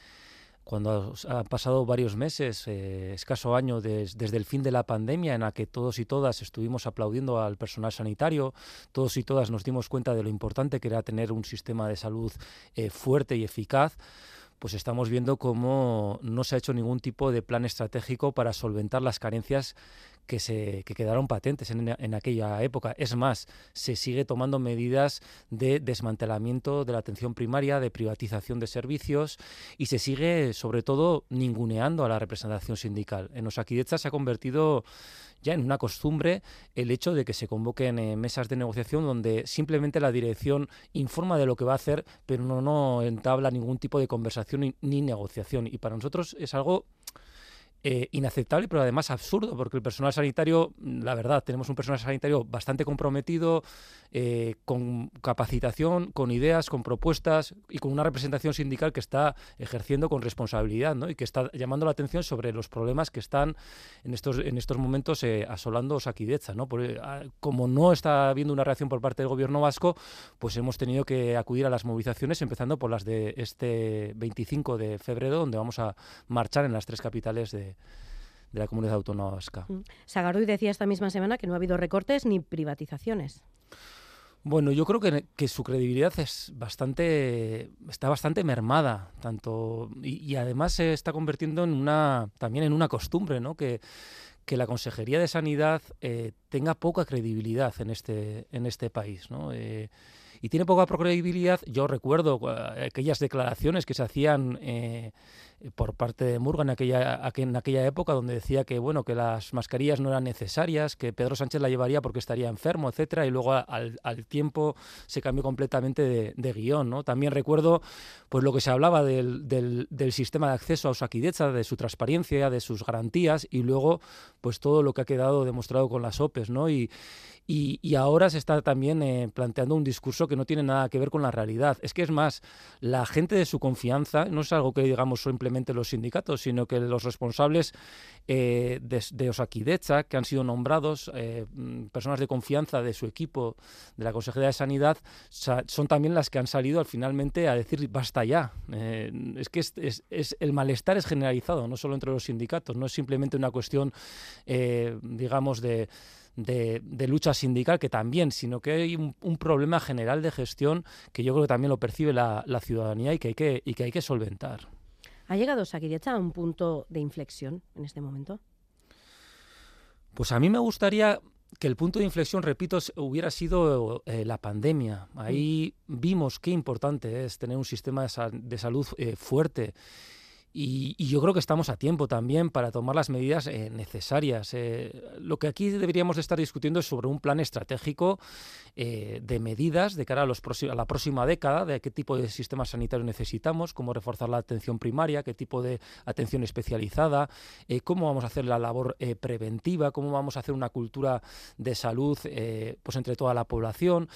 cuando han pasado varios meses, eh, escaso año desde el fin de la pandemia, en la que todos y todas estuvimos aplaudiendo al personal sanitario, todos y todas nos dimos cuenta de lo importante que era tener un sistema de salud eh, fuerte y eficaz, pues estamos viendo cómo no se ha hecho ningún tipo de plan estratégico para solventar las carencias que, se, que quedaron patentes en, aquella época. Es más, se sigue tomando medidas de desmantelamiento de la atención primaria, de privatización de servicios y se sigue, sobre todo, ninguneando a la representación sindical. En Osakidecha se ha convertido ya en una costumbre el hecho de que se convoquen eh, mesas de negociación donde simplemente la dirección informa de lo que va a hacer, pero no, no entabla ningún tipo de conversación ni, ni negociación. Y para nosotros es algo eh, inaceptable, pero además absurdo, porque el personal sanitario, la verdad, tenemos un personal sanitario bastante comprometido, eh, con capacitación, con ideas, con propuestas y con una representación sindical que está ejerciendo con responsabilidad ¿no? y que está llamando la atención sobre los problemas que están en estos, en estos momentos eh, asolando Osakidecha. ¿no? Ah, como no está habiendo una reacción por parte del gobierno vasco, pues hemos tenido que acudir a las movilizaciones, empezando por las de este 25 de febrero, donde vamos a marchar en las tres capitales de, de la comunidad autónoma vasca. Mm. Sagarduy decía esta misma semana que no ha habido recortes ni privatizaciones. Bueno, yo creo que, que, su credibilidad es bastante, está bastante mermada, tanto y, además se está convirtiendo en una, también en una costumbre, ¿no? Que, que la Consejería de Sanidad eh, tenga poca credibilidad en este, en este país, ¿no? Eh, y tiene poca credibilidad. Yo recuerdo eh, aquellas declaraciones que se hacían eh, por parte de Murga en aquella, en aquella época, donde decía que bueno que las mascarillas no eran necesarias, que Pedro Sánchez la llevaría porque estaría enfermo, etcétera, y luego al, tiempo se cambió completamente de, guion. ¿no? También recuerdo pues lo que se hablaba del, del, del sistema de acceso a Osakidecha, de su transparencia, de sus garantías, y luego pues todo lo que ha quedado demostrado con las OPEs, ¿no? Y, y, ahora se está también eh, planteando un discurso que no tiene nada que ver con la realidad. Es que es más, la gente de su confianza no es algo que digamos simplemente los sindicatos, sino que los responsables eh, de, de, Osakidecha, que han sido nombrados eh, mm, personas de confianza de su equipo, de la Consejería de Sanidad, son también las que han salido al finalmente a decir basta ya. es que es, es, el malestar es generalizado, no solo entre los sindicatos, no es simplemente una cuestión, digamos, de de, lucha sindical, que también, sino que hay un, problema general de gestión que yo creo que también lo percibe la, ciudadanía y que, hay que, y que hay que solventar. ¿Ha llegado Sakirecha a un punto de inflexión en este momento? Pues a mí me gustaría que el punto de inflexión, repito, hubiera sido eh, la pandemia. Ahí vimos qué importante es tener un sistema de, salud eh, fuerte Y, yo creo que estamos a tiempo también para tomar las medidas eh, necesarias. Eh, lo que aquí deberíamos de estar discutiendo es sobre un plan estratégico eh, de medidas de cara a, los a la próxima década, de qué tipo de sistema sanitario necesitamos, cómo reforzar la atención primaria, qué tipo de atención especializada, cómo vamos a hacer la labor preventiva, cómo vamos a hacer una cultura de salud pues entre toda la población,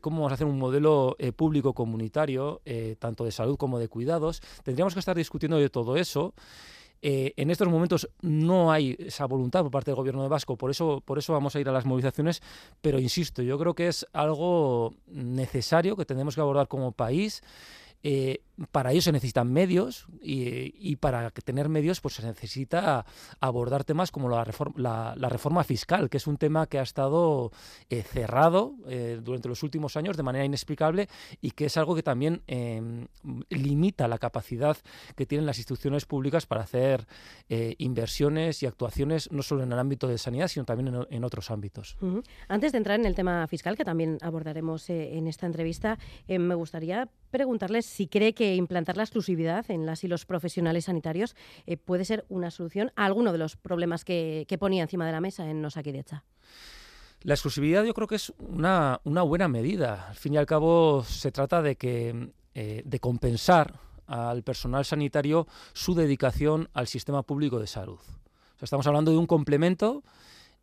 cómo vamos a hacer un modelo público comunitario, tanto de salud como de cuidados. Tendríamos que estar discutiendo de todo eso. Eh, en estos momentos no hay esa voluntad por parte del gobierno de Vasco, por eso, por eso vamos a ir a las movilizaciones, pero insisto, yo creo que es algo necesario que tenemos que abordar como país. Eh, para ello se necesitan medios y, para tener medios pues se necesita abordar temas como la reforma, la, reforma fiscal, que es un tema que ha estado eh, cerrado eh, durante los últimos años de manera inexplicable y que es algo que también em, limita la capacidad que tienen las instituciones públicas para hacer eh, inversiones y actuaciones no solo en el ámbito de sanidad, sino también en, otros ámbitos. Antes de entrar en el tema fiscal, que también abordaremos en esta entrevista, me gustaría preguntarles si cree que implantar la exclusividad en las y los profesionales sanitarios eh, puede ser una solución a alguno de los problemas que, ponía encima de la mesa en Osakidecha. La exclusividad yo creo que es una, buena medida. Al fin y al cabo se trata de que eh, de compensar al personal sanitario su dedicación al sistema público de salud. estamos hablando de un complemento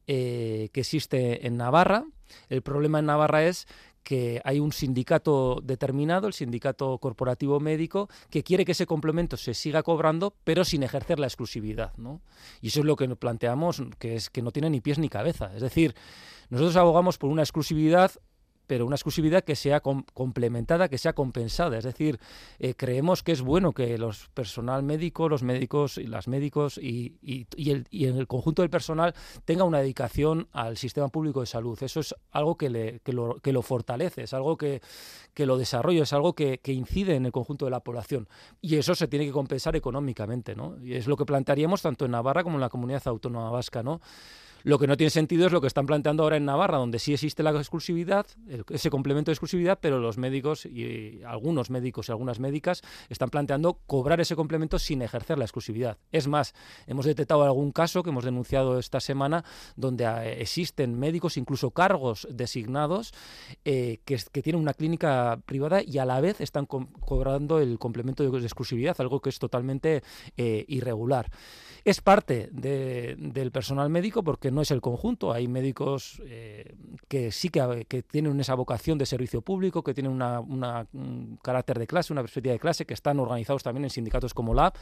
eh, que existe en Navarra. El problema en Navarra es que hay un sindicato determinado, el sindicato corporativo médico, que quiere que ese complemento se siga cobrando, pero sin ejercer la exclusividad. ¿no? Y eso es lo que planteamos, que es que no tiene ni pies ni cabeza. Es decir, nosotros abogamos por una exclusividad pero una exclusividad que sea complementada, que sea compensada. Es decir, eh, creemos que es bueno que los personal médico, los médicos y las médicos y, y, el, y, el, conjunto del personal tenga una dedicación al sistema público de salud. Eso es algo que, le, que, lo, que lo fortalece, es algo que, que lo desarrolla, es algo que, incide en el conjunto de la población. Y eso se tiene que compensar económicamente. ¿no? Y es lo que plantearíamos tanto en Navarra como en la comunidad autónoma vasca. ¿no? Lo que no tiene sentido es lo que están planteando ahora en Navarra, donde sí existe la exclusividad, ese complemento de exclusividad, pero los médicos y algunos médicos y algunas médicas están planteando cobrar ese complemento sin ejercer la exclusividad. Es más, hemos detectado algún caso que hemos denunciado esta semana donde eh, existen médicos, incluso cargos designados, eh, que, tienen una clínica privada y a la vez están cobrando el complemento de exclusividad, algo que es totalmente eh, irregular. Es parte del personal médico porque no es el conjunto. Hay médicos eh, que sí que, tienen esa vocación de servicio público, que tienen un carácter de clase, una perspectiva de clase, que están organizados también en sindicatos como LAB,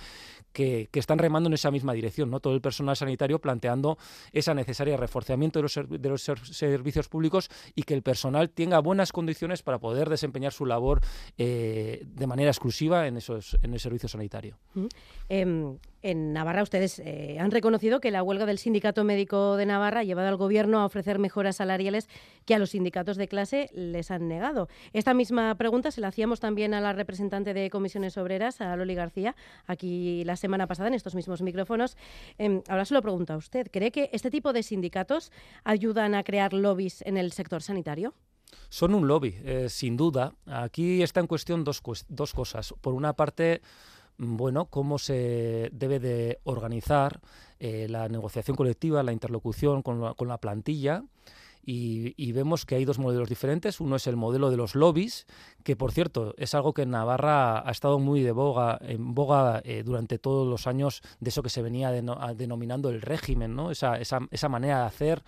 que, están remando en esa misma dirección. ¿no? Todo el personal sanitario planteando esa necesaria reforzamiento de los, servicios públicos y que el personal tenga buenas condiciones para poder desempeñar su labor eh, de manera exclusiva en, esos, en el servicio sanitario. Em, en Navarra ustedes eh, han reconocido que la huelga del Sindicato Médico de Navarra ha llevado al Gobierno a ofrecer mejoras salariales que a los sindicatos de clase les han negado. Esta misma pregunta se la hacíamos también a la representante de Comisiones Obreras, a Loli García, aquí la semana pasada en estos mismos micrófonos. Em, ahora se lo pregunto a usted. ¿Cree que este tipo de sindicatos ayudan a crear lobbies en el sector sanitario? Son un lobby, eh, sin duda. Aquí está en cuestión dos, dos cosas. Por una parte, bueno, cómo se debe de organizar eh, la negociación colectiva, la interlocución con la, plantilla. Y, vemos que hay dos modelos diferentes. Uno es el modelo de los lobbies, que por cierto es algo que en Navarra ha estado muy de boga, en boga eh, durante todos los años de eso que se venía denominando el régimen, ¿no? esa, esa, esa manera de hacer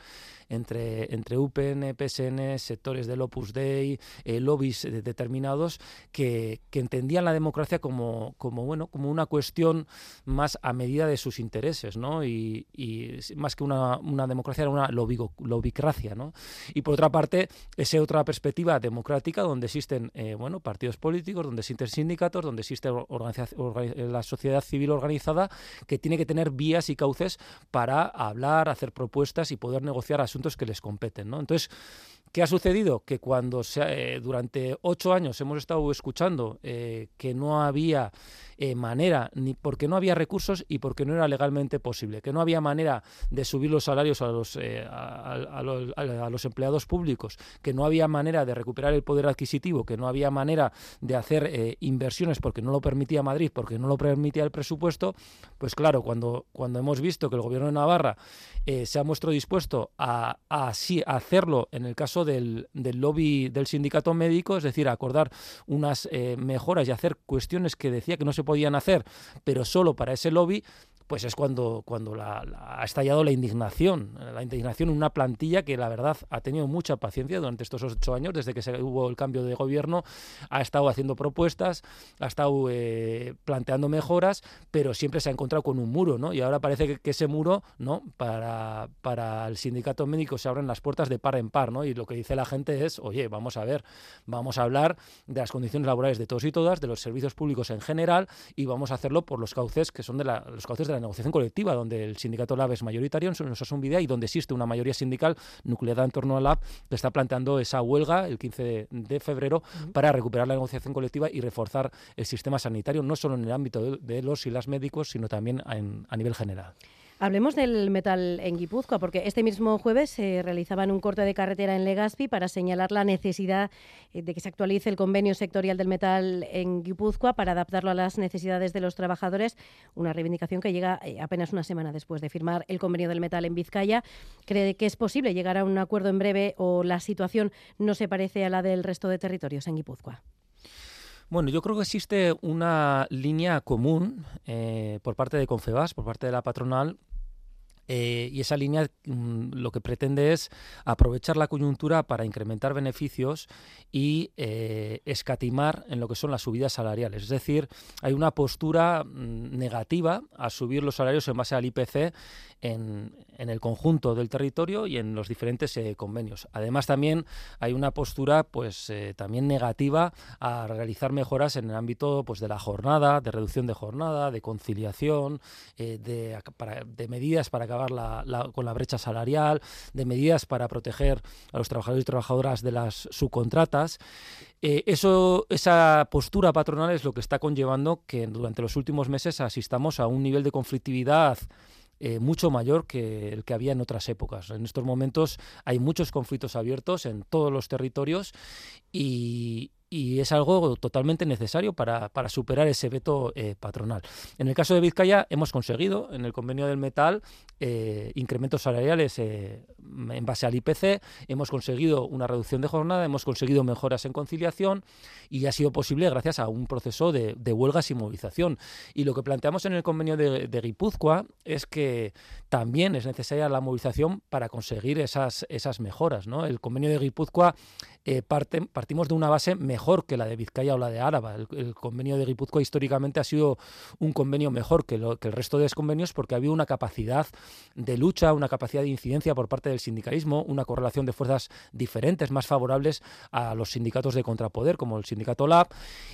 entre, entre UPN, PSN, sectores del Opus Dei, eh, lobbies determinados que, que, entendían la democracia como, como, bueno, como una cuestión más a medida de sus intereses, ¿no? Y, y más que una, una, democracia era una lobicracia, ¿no? Y por otra parte, esa otra perspectiva democrática donde existen, eh, bueno, partidos políticos, donde existen sindicatos, donde existe la sociedad civil organizada que tiene que tener vías y cauces para hablar, hacer propuestas y poder negociar asuntos que les competen. ¿no? Entonces, ¿Qué ha sucedido? Que cuando se, durante ocho años hemos estado escuchando que no había manera, ni porque no había recursos y porque no era legalmente posible, que no había manera de subir los salarios a los, a, los, a los empleados públicos, que no había manera de recuperar el poder adquisitivo, que no había manera de hacer inversiones porque no lo permitía Madrid, porque no lo permitía el presupuesto, pues claro, cuando, cuando hemos visto que el gobierno de Navarra eh, se ha mostrado dispuesto a, hacerlo en el caso del, lobby del sindicato médico, es decir, acordar unas eh, mejoras y hacer cuestiones que decía que no se podían hacer, pero solo para ese lobby, pues es cuando, cuando ha estallado la indignación, la indignación en una plantilla que la verdad ha tenido mucha paciencia durante estos ocho años, desde que se hubo el cambio de gobierno, ha estado haciendo propuestas, ha estado eh, planteando mejoras, pero siempre se ha encontrado con un muro, ¿no? Y ahora parece que, ese muro, ¿no? Para, para el sindicato médico se abren las puertas de par en par, ¿no? Y lo que dice la gente es, oye, vamos a ver, vamos a hablar de las condiciones laborales de todos y todas, de los servicios públicos en general, y vamos a hacerlo por los cauces que son de los cauces de la negociación colectiva, donde el sindicato LAB es mayoritario en Videa y donde existe una mayoría sindical nucleada en torno al LAB que está planteando esa huelga el 15 de, febrero para recuperar la negociación colectiva y reforzar el sistema sanitario, no solo en el ámbito de, los y las médicos, sino también a nivel general. Hablemos del metal en Guipúzcoa, porque este mismo jueves se realizaba un corte de carretera en Legazpi para señalar la necesidad eh, de que se actualice el convenio sectorial del metal en Guipúzcoa para adaptarlo a las necesidades de los trabajadores, una reivindicación que llega eh, apenas una semana después de firmar el convenio del metal en Vizcaya. ¿Cree que es posible llegar a un acuerdo en breve o la situación no se parece a la del resto de territorios en Guipúzcoa? Bueno, yo creo que existe una línea común eh, por parte de Confebas, por parte de la patronal, eh, y esa línea mm, lo que pretende es aprovechar la coyuntura para incrementar beneficios y eh, escatimar en lo que son las subidas salariales. Es decir, hay una postura mm, negativa a subir los salarios en base al IPC en, el conjunto del territorio y en los diferentes eh, convenios. Además, también hay una postura pues también negativa a realizar mejoras en el ámbito pues, de la jornada, de reducción de jornada, de conciliación, de, de medidas para con la brecha salarial, de medidas para proteger a los trabajadores y trabajadoras de las subcontratas. Eh, eso, esa postura patronal es lo que está conllevando que durante los últimos meses asistamos a un nivel de conflictividad eh, mucho mayor que el que había en otras épocas. En estos momentos hay muchos conflictos abiertos en todos los territorios y, y es algo totalmente necesario para, superar ese veto eh, patronal. En el caso de Vizcaya hemos conseguido en el convenio del metal eh, incrementos salariales eh, en base al IPC, hemos conseguido una reducción de jornada, hemos conseguido mejoras en conciliación y ha sido posible gracias a un proceso de, huelgas y movilización. Y lo que planteamos en el convenio de, de, Guipúzcoa es que también es necesaria la movilización para conseguir esas, esas mejoras. ¿no? El convenio de Guipúzcoa eh, partimos de una base mejor que la de Vizcaya o la de Áraba. El, convenio de Guipúzcoa históricamente ha sido un convenio mejor que, el resto de convenios porque había una capacidad de lucha, una capacidad de incidencia por parte del sindicalismo, una correlación de fuerzas diferentes, más favorables a los sindicatos de contrapoder, como el sindicato LAB,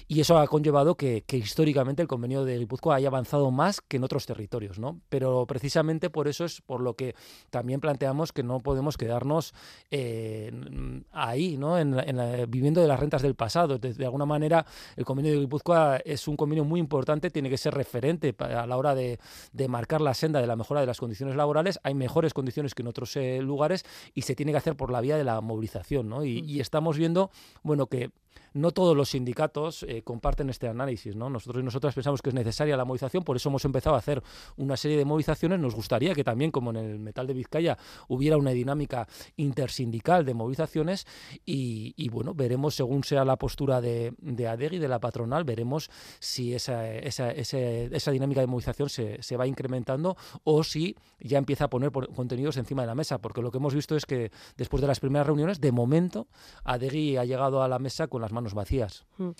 y eso ha conllevado que, históricamente el convenio de Guipúzcoa haya avanzado más que en otros territorios. ¿no? Pero precisamente por eso es por lo que también planteamos que no podemos quedarnos eh, ahí, ¿no? viviendo de las rentas del pasado. De, alguna manera, el convenio de Guipúzcoa es un convenio muy importante, tiene que ser referente a la hora de, marcar la senda de la mejora de las condiciones laborales. Hay mejores condiciones que en otros eh, lugares y se tiene que hacer por la vía de la movilización. ¿no? Y, y estamos viendo bueno, que no todos los sindicatos eh, comparten este análisis. ¿no? Nosotros y nosotras pensamos que es necesaria la movilización, por eso hemos empezado a hacer una serie de movilizaciones. Nos gustaría que también, como en el Metal de Vizcaya, hubiera una dinámica intersindical de movilizaciones y, bueno, veremos según sea la postura de, de ADEGI, de la patronal, veremos si esa, esa, esa, dinámica de movilización se, se, va incrementando o si ya empieza a poner contenidos encima de la mesa, porque lo que hemos visto es que después de las primeras reuniones, de momento, ADEGI ha llegado a la mesa con las manos vacías. Mm.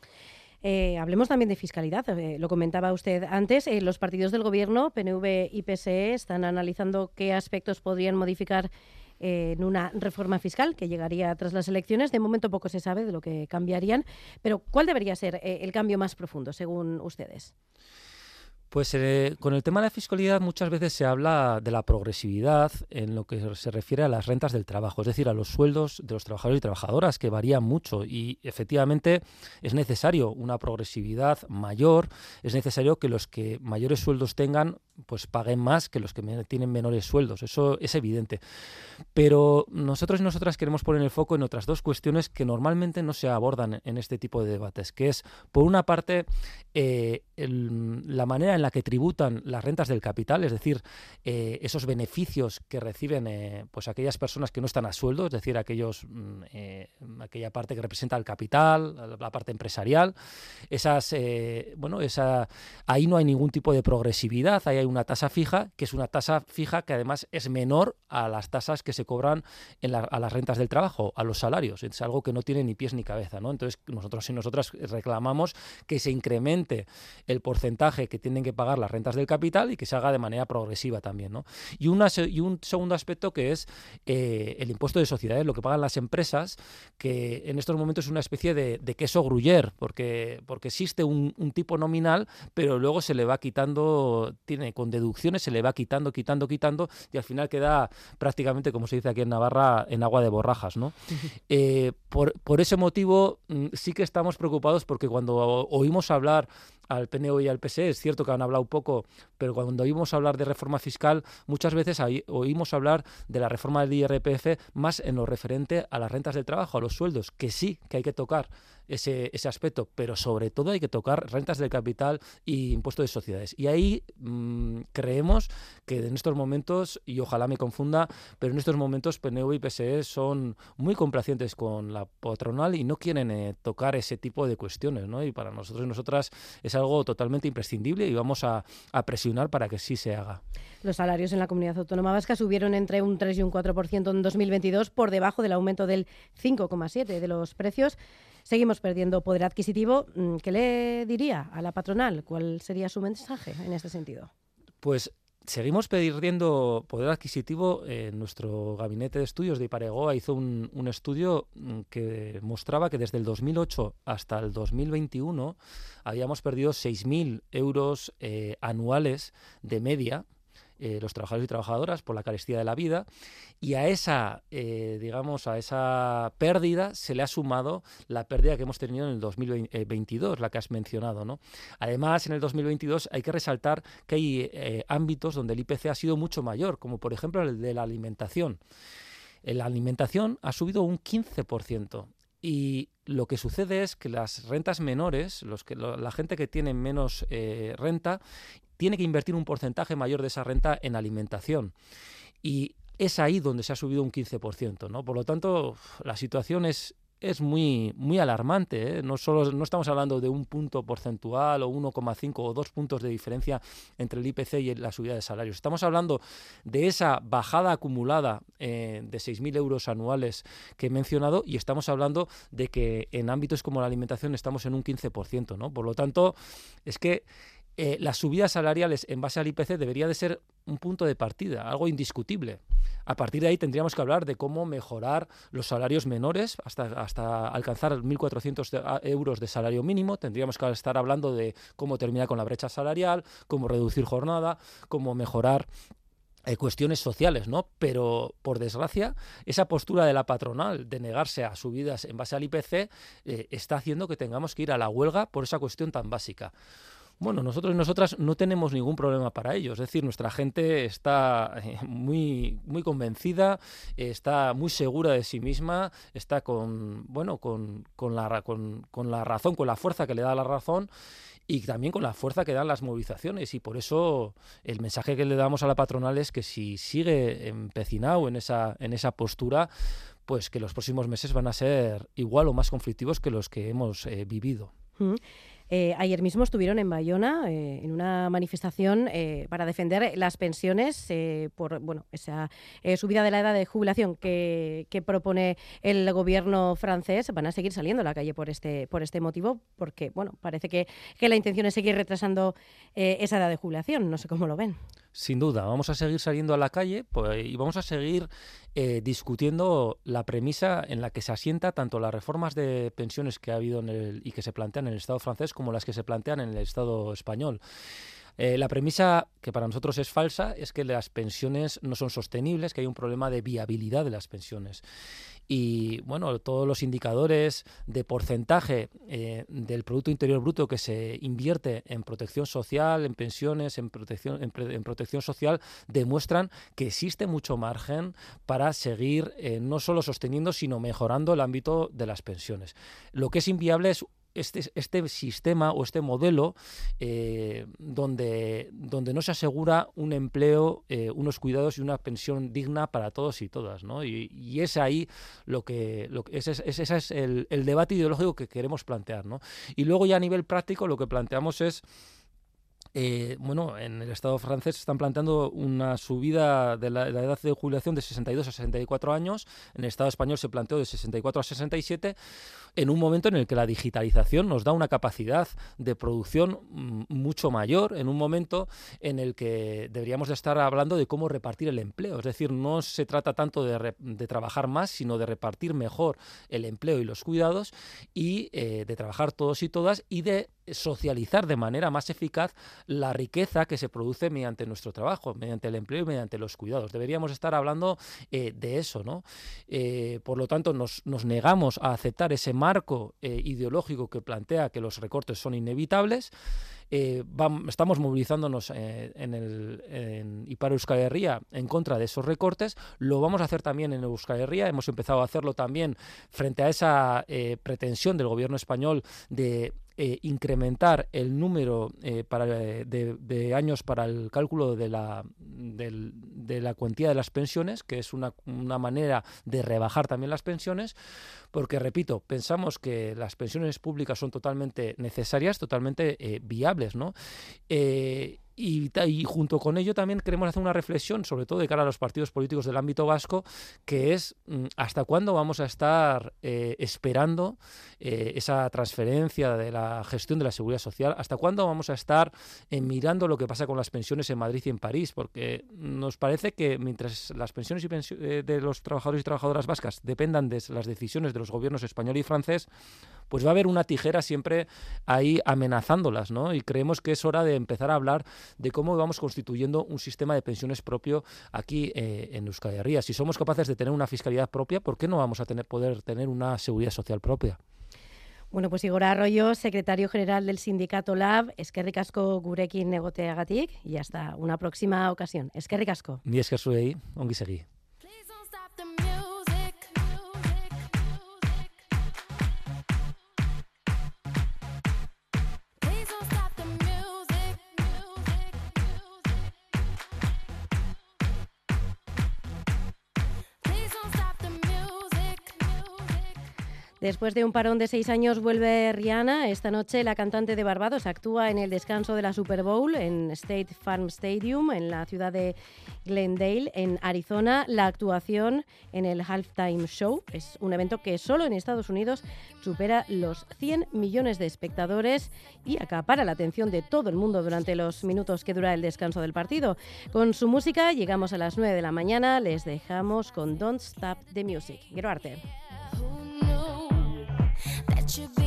Eh, hablemos también de fiscalidad. Eh, lo comentaba usted antes. Eh, los partidos del Gobierno, PNV y PSE, están analizando qué aspectos podrían modificar en una reforma fiscal que llegaría tras las elecciones. De momento poco se sabe de lo que cambiarían, pero ¿cuál debería ser el cambio más profundo, según ustedes? Pues eh, con el tema de la fiscalidad muchas veces se habla de la progresividad en lo que se refiere a las rentas del trabajo, es decir, a los sueldos de los trabajadores y trabajadoras, que varían mucho y efectivamente es necesario una progresividad mayor, es necesario que los que mayores sueldos tengan pues paguen más que los que tienen menores sueldos, eso es evidente. Pero nosotros y nosotras queremos poner el foco en otras dos cuestiones que normalmente no se abordan en este tipo de debates, que es, por una parte, eh, la manera en la que tributan las rentas del capital, es decir, eh, esos beneficios que reciben eh, pues aquellas personas que no están a sueldo, es decir, aquellos, mm, aquella parte que representa el capital, la parte empresarial, esas, bueno, esa, ahí no hay ningún tipo de progresividad, ahí una tasa fija, que es una tasa fija que además es menor a las tasas que se cobran en a las rentas del trabajo, a los salarios. Es algo que no tiene ni pies ni cabeza, ¿no? Entonces, nosotros y nosotras reclamamos que se incremente el porcentaje que tienen que pagar las rentas del capital y que se haga de manera progresiva también, ¿no? Y, una, y un segundo aspecto que es eh, el impuesto de sociedades, lo que pagan las empresas, que en estos momentos es una especie de, queso gruyer, porque, porque existe un, un tipo nominal, pero luego se le va quitando, tiene con deducciones se le va quitando, quitando, quitando y al final queda prácticamente, como se dice aquí en Navarra, en agua de borrajas. ¿no? [laughs] Eh, por, por, ese motivo mm, sí que estamos preocupados porque cuando oímos hablar al PNO y al PSE. Es cierto que han hablado poco, pero cuando oímos hablar de reforma fiscal, muchas veces oímos hablar de la reforma del IRPF más en lo referente a las rentas del trabajo, a los sueldos, que sí, que hay que tocar ese, ese aspecto, pero sobre todo hay que tocar rentas del capital y impuestos de sociedades. Y ahí mm, creemos que en estos momentos, y ojalá me confunda, pero en estos momentos PNV y PSE son muy complacientes con la patronal y no quieren eh, tocar ese tipo de cuestiones, ¿no? Y para nosotros y nosotras es algo totalmente imprescindible y vamos a, presionar para que sí se haga. Los salarios en la comunidad autónoma vasca subieron entre un 3 y un 4% en 2022 por debajo del aumento del 5,7% de los precios. Seguimos perdiendo poder adquisitivo. Mm, ¿Qué le diría a la patronal? ¿Cuál sería su mensaje en este sentido? Pues Seguimos perdiendo poder adquisitivo. En nuestro gabinete de estudios de Iparegoa hizo un, estudio mm, que mostraba que desde el 2008 hasta el 2021 habíamos perdido 6.000 euros eh, anuales de media eh, los trabajadores y trabajadoras por la carestía de la vida y a esa, eh, digamos, a esa pérdida se le ha sumado la pérdida que hemos tenido en el 2022, la que has mencionado, ¿no? Además, en el 2022 hay que resaltar que hay eh, ámbitos donde el IPC ha sido mucho mayor, como por ejemplo el de la alimentación. La alimentación ha subido un 15%. Y lo que sucede es que las rentas menores, los que, la gente que tiene menos renta, tiene que invertir un porcentaje mayor de esa renta en alimentación. Y es ahí donde se ha subido un 15%, ¿no? Por lo tanto, la situación es, es muy, muy alarmante. ¿eh? No, solo, no estamos hablando de un punto porcentual o 1,5 o dos puntos de diferencia entre el IPC y la subida de salarios. Estamos hablando de esa bajada acumulada eh, de 6.000 euros anuales que he mencionado y estamos hablando de que en ámbitos como la alimentación estamos en un 15%. ¿no? Por lo tanto, es que eh, las subidas salariales en base al IPC debería de ser un punto de partida, algo indiscutible. A partir de ahí tendríamos que hablar de cómo mejorar los salarios menores hasta, hasta alcanzar 1.400 euros de salario mínimo. Tendríamos que estar hablando de cómo terminar con la brecha salarial, cómo reducir jornada, cómo mejorar eh, cuestiones sociales, ¿no? Pero, por desgracia, esa postura de la patronal de negarse a subidas en base al IPC eh, está haciendo que tengamos que ir a la huelga por esa cuestión tan básica. Bueno, nosotros y nosotras no tenemos ningún problema para ello. Es decir, nuestra gente está eh, muy, muy convencida, está muy segura de sí misma, está con, bueno, con, con, la, con, con la razón, con la fuerza que le da la razón y también con la fuerza que dan las movilizaciones. Y por eso el mensaje que le damos a la patronal es que si sigue empecinado en esa, en esa postura, pues que los próximos meses van a ser igual o más conflictivos que los que hemos eh, vivido. Eh, ayer mismo estuvieron en Bayona eh, en una manifestación eh, para defender las pensiones por bueno esa subida de la edad de jubilación que, propone el gobierno francés. Van a seguir saliendo a la calle por este por este motivo porque bueno parece que, que la intención es seguir retrasando esa edad de jubilación. No sé cómo lo ven. Sin duda, vamos a seguir saliendo a la calle pues, y vamos a seguir eh, discutiendo la premisa en la que se asienta tanto las reformas de pensiones que ha habido en el, y que se plantean en el Estado francés como las que se plantean en el Estado español. Eh, la premisa que para nosotros es falsa es que las pensiones no son sostenibles, que hay un problema de viabilidad de las pensiones. Y bueno, todos los indicadores de porcentaje eh, del Producto Interior Bruto que se invierte en protección social, en pensiones, en protección, en, protección social, demuestran que existe mucho margen para seguir eh, no solo sosteniendo, sino mejorando el ámbito de las pensiones. Lo que es inviable es este, este sistema o este modelo eh, donde, donde no se asegura un empleo, eh, unos cuidados y una pensión digna para todos y todas. ¿no? Y, es ahí lo que, lo que ese, ese es el, el, debate ideológico que queremos plantear. ¿no? Y luego ya a nivel práctico lo que planteamos es eh, bueno, en el Estado francés están planteando una subida de la, edad de jubilación de 62 a 64 años. En el Estado español se planteó de 64 a 67, en un momento en el que la digitalización nos da una capacidad de producción mm, mucho mayor, en un momento en el que deberíamos de estar hablando de cómo repartir el empleo. Es decir, no se trata tanto de, trabajar más, sino de repartir mejor el empleo y los cuidados y eh, de trabajar todos y todas y de socializar de manera más eficaz la riqueza que se produce mediante nuestro trabajo, mediante el empleo y mediante los cuidados. Deberíamos estar hablando eh, de eso, ¿no? Eh, por lo tanto, nos, negamos a aceptar ese marco eh, ideológico que plantea que los recortes son inevitables. estamos movilizándonos en el en, y para Euskal en contra de esos recortes. Lo vamos a hacer también en Euskal Herria. Hemos empezado a hacerlo también frente a esa pretensión del gobierno español de eh, incrementar el número eh, para, de, años para el cálculo de la, de, la cuantía de las pensiones, que es una, una, manera de rebajar también las pensiones, porque, repito, pensamos que las pensiones públicas son totalmente necesarias, totalmente eh, viables, ¿no? Y, junto con ello también queremos hacer una reflexión, sobre todo de cara a los partidos políticos del ámbito vasco, que es mm, hasta cuándo vamos a estar eh, esperando eh, esa transferencia de la gestión de la seguridad social, hasta cuándo vamos a estar eh, mirando lo que pasa con las pensiones en Madrid y en París, porque nos parece que mientras las pensiones y de los trabajadores y trabajadoras vascas dependan de las decisiones de los gobiernos español y francés, pues va a haber una tijera siempre ahí amenazándolas, ¿no? Y creemos que es hora de empezar a hablar de cómo vamos constituyendo un sistema de pensiones propio aquí eh, en Euskadi Herria. Si somos capaces de tener una fiscalidad propia, ¿por qué no vamos a tener, poder tener una seguridad social propia? Bueno, pues Igor Arroyo, secretario general del sindicato LAB, eskerrik asko gurekin negoteagatik y hasta una próxima ocasión. Eskerrik asko. Ni esker zuei, ongi segi. Después de un parón de seis años vuelve Rihanna. Esta noche la cantante de Barbados actúa en el descanso de la Super Bowl en State Farm Stadium en la ciudad de Glendale, en Arizona. La actuación en el Halftime Show es un evento que solo en Estados Unidos supera los 100 millones de espectadores y acapara la atención de todo el mundo durante los minutos que dura el descanso del partido. Con su música llegamos a las 9 de la mañana. Les dejamos con Don't Stop the Music. Quiero arte. you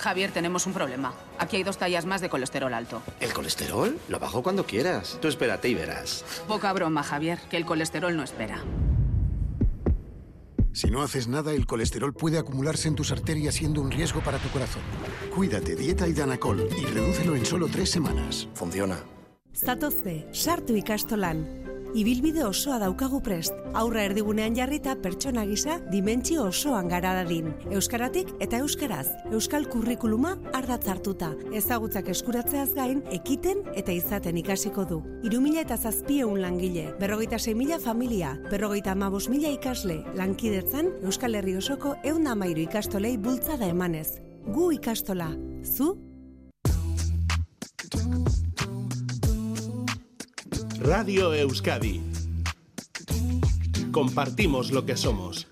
Javier, tenemos un problema. Aquí hay dos tallas más de colesterol alto. ¿El colesterol? Lo bajo cuando quieras. Tú espérate y verás. Poca broma, Javier, que el colesterol no espera. Si no haces nada, el colesterol puede acumularse en tus arterias siendo un riesgo para tu corazón. Cuídate, dieta y danacol y redúcelo en solo tres semanas. Funciona. Zatozte, sartu ikastolan. Ibilbide osoa daukagu prest. Aurra erdigunean jarrita pertsona gisa dimentsio osoan gara dadin. Euskaratik eta euskaraz. Euskal kurrikuluma ardatz hartuta. Ezagutzak eskuratzeaz gain, ekiten eta izaten ikasiko du. Irumila eta zazpieun langile, berrogeita mila familia, berrogeita amabos mila ikasle, lankidetzan Euskal Herri osoko eun amairu ikastolei bultzada emanez. Gu ikastola. Zu? Radio Euskadi. Compartimos lo que somos.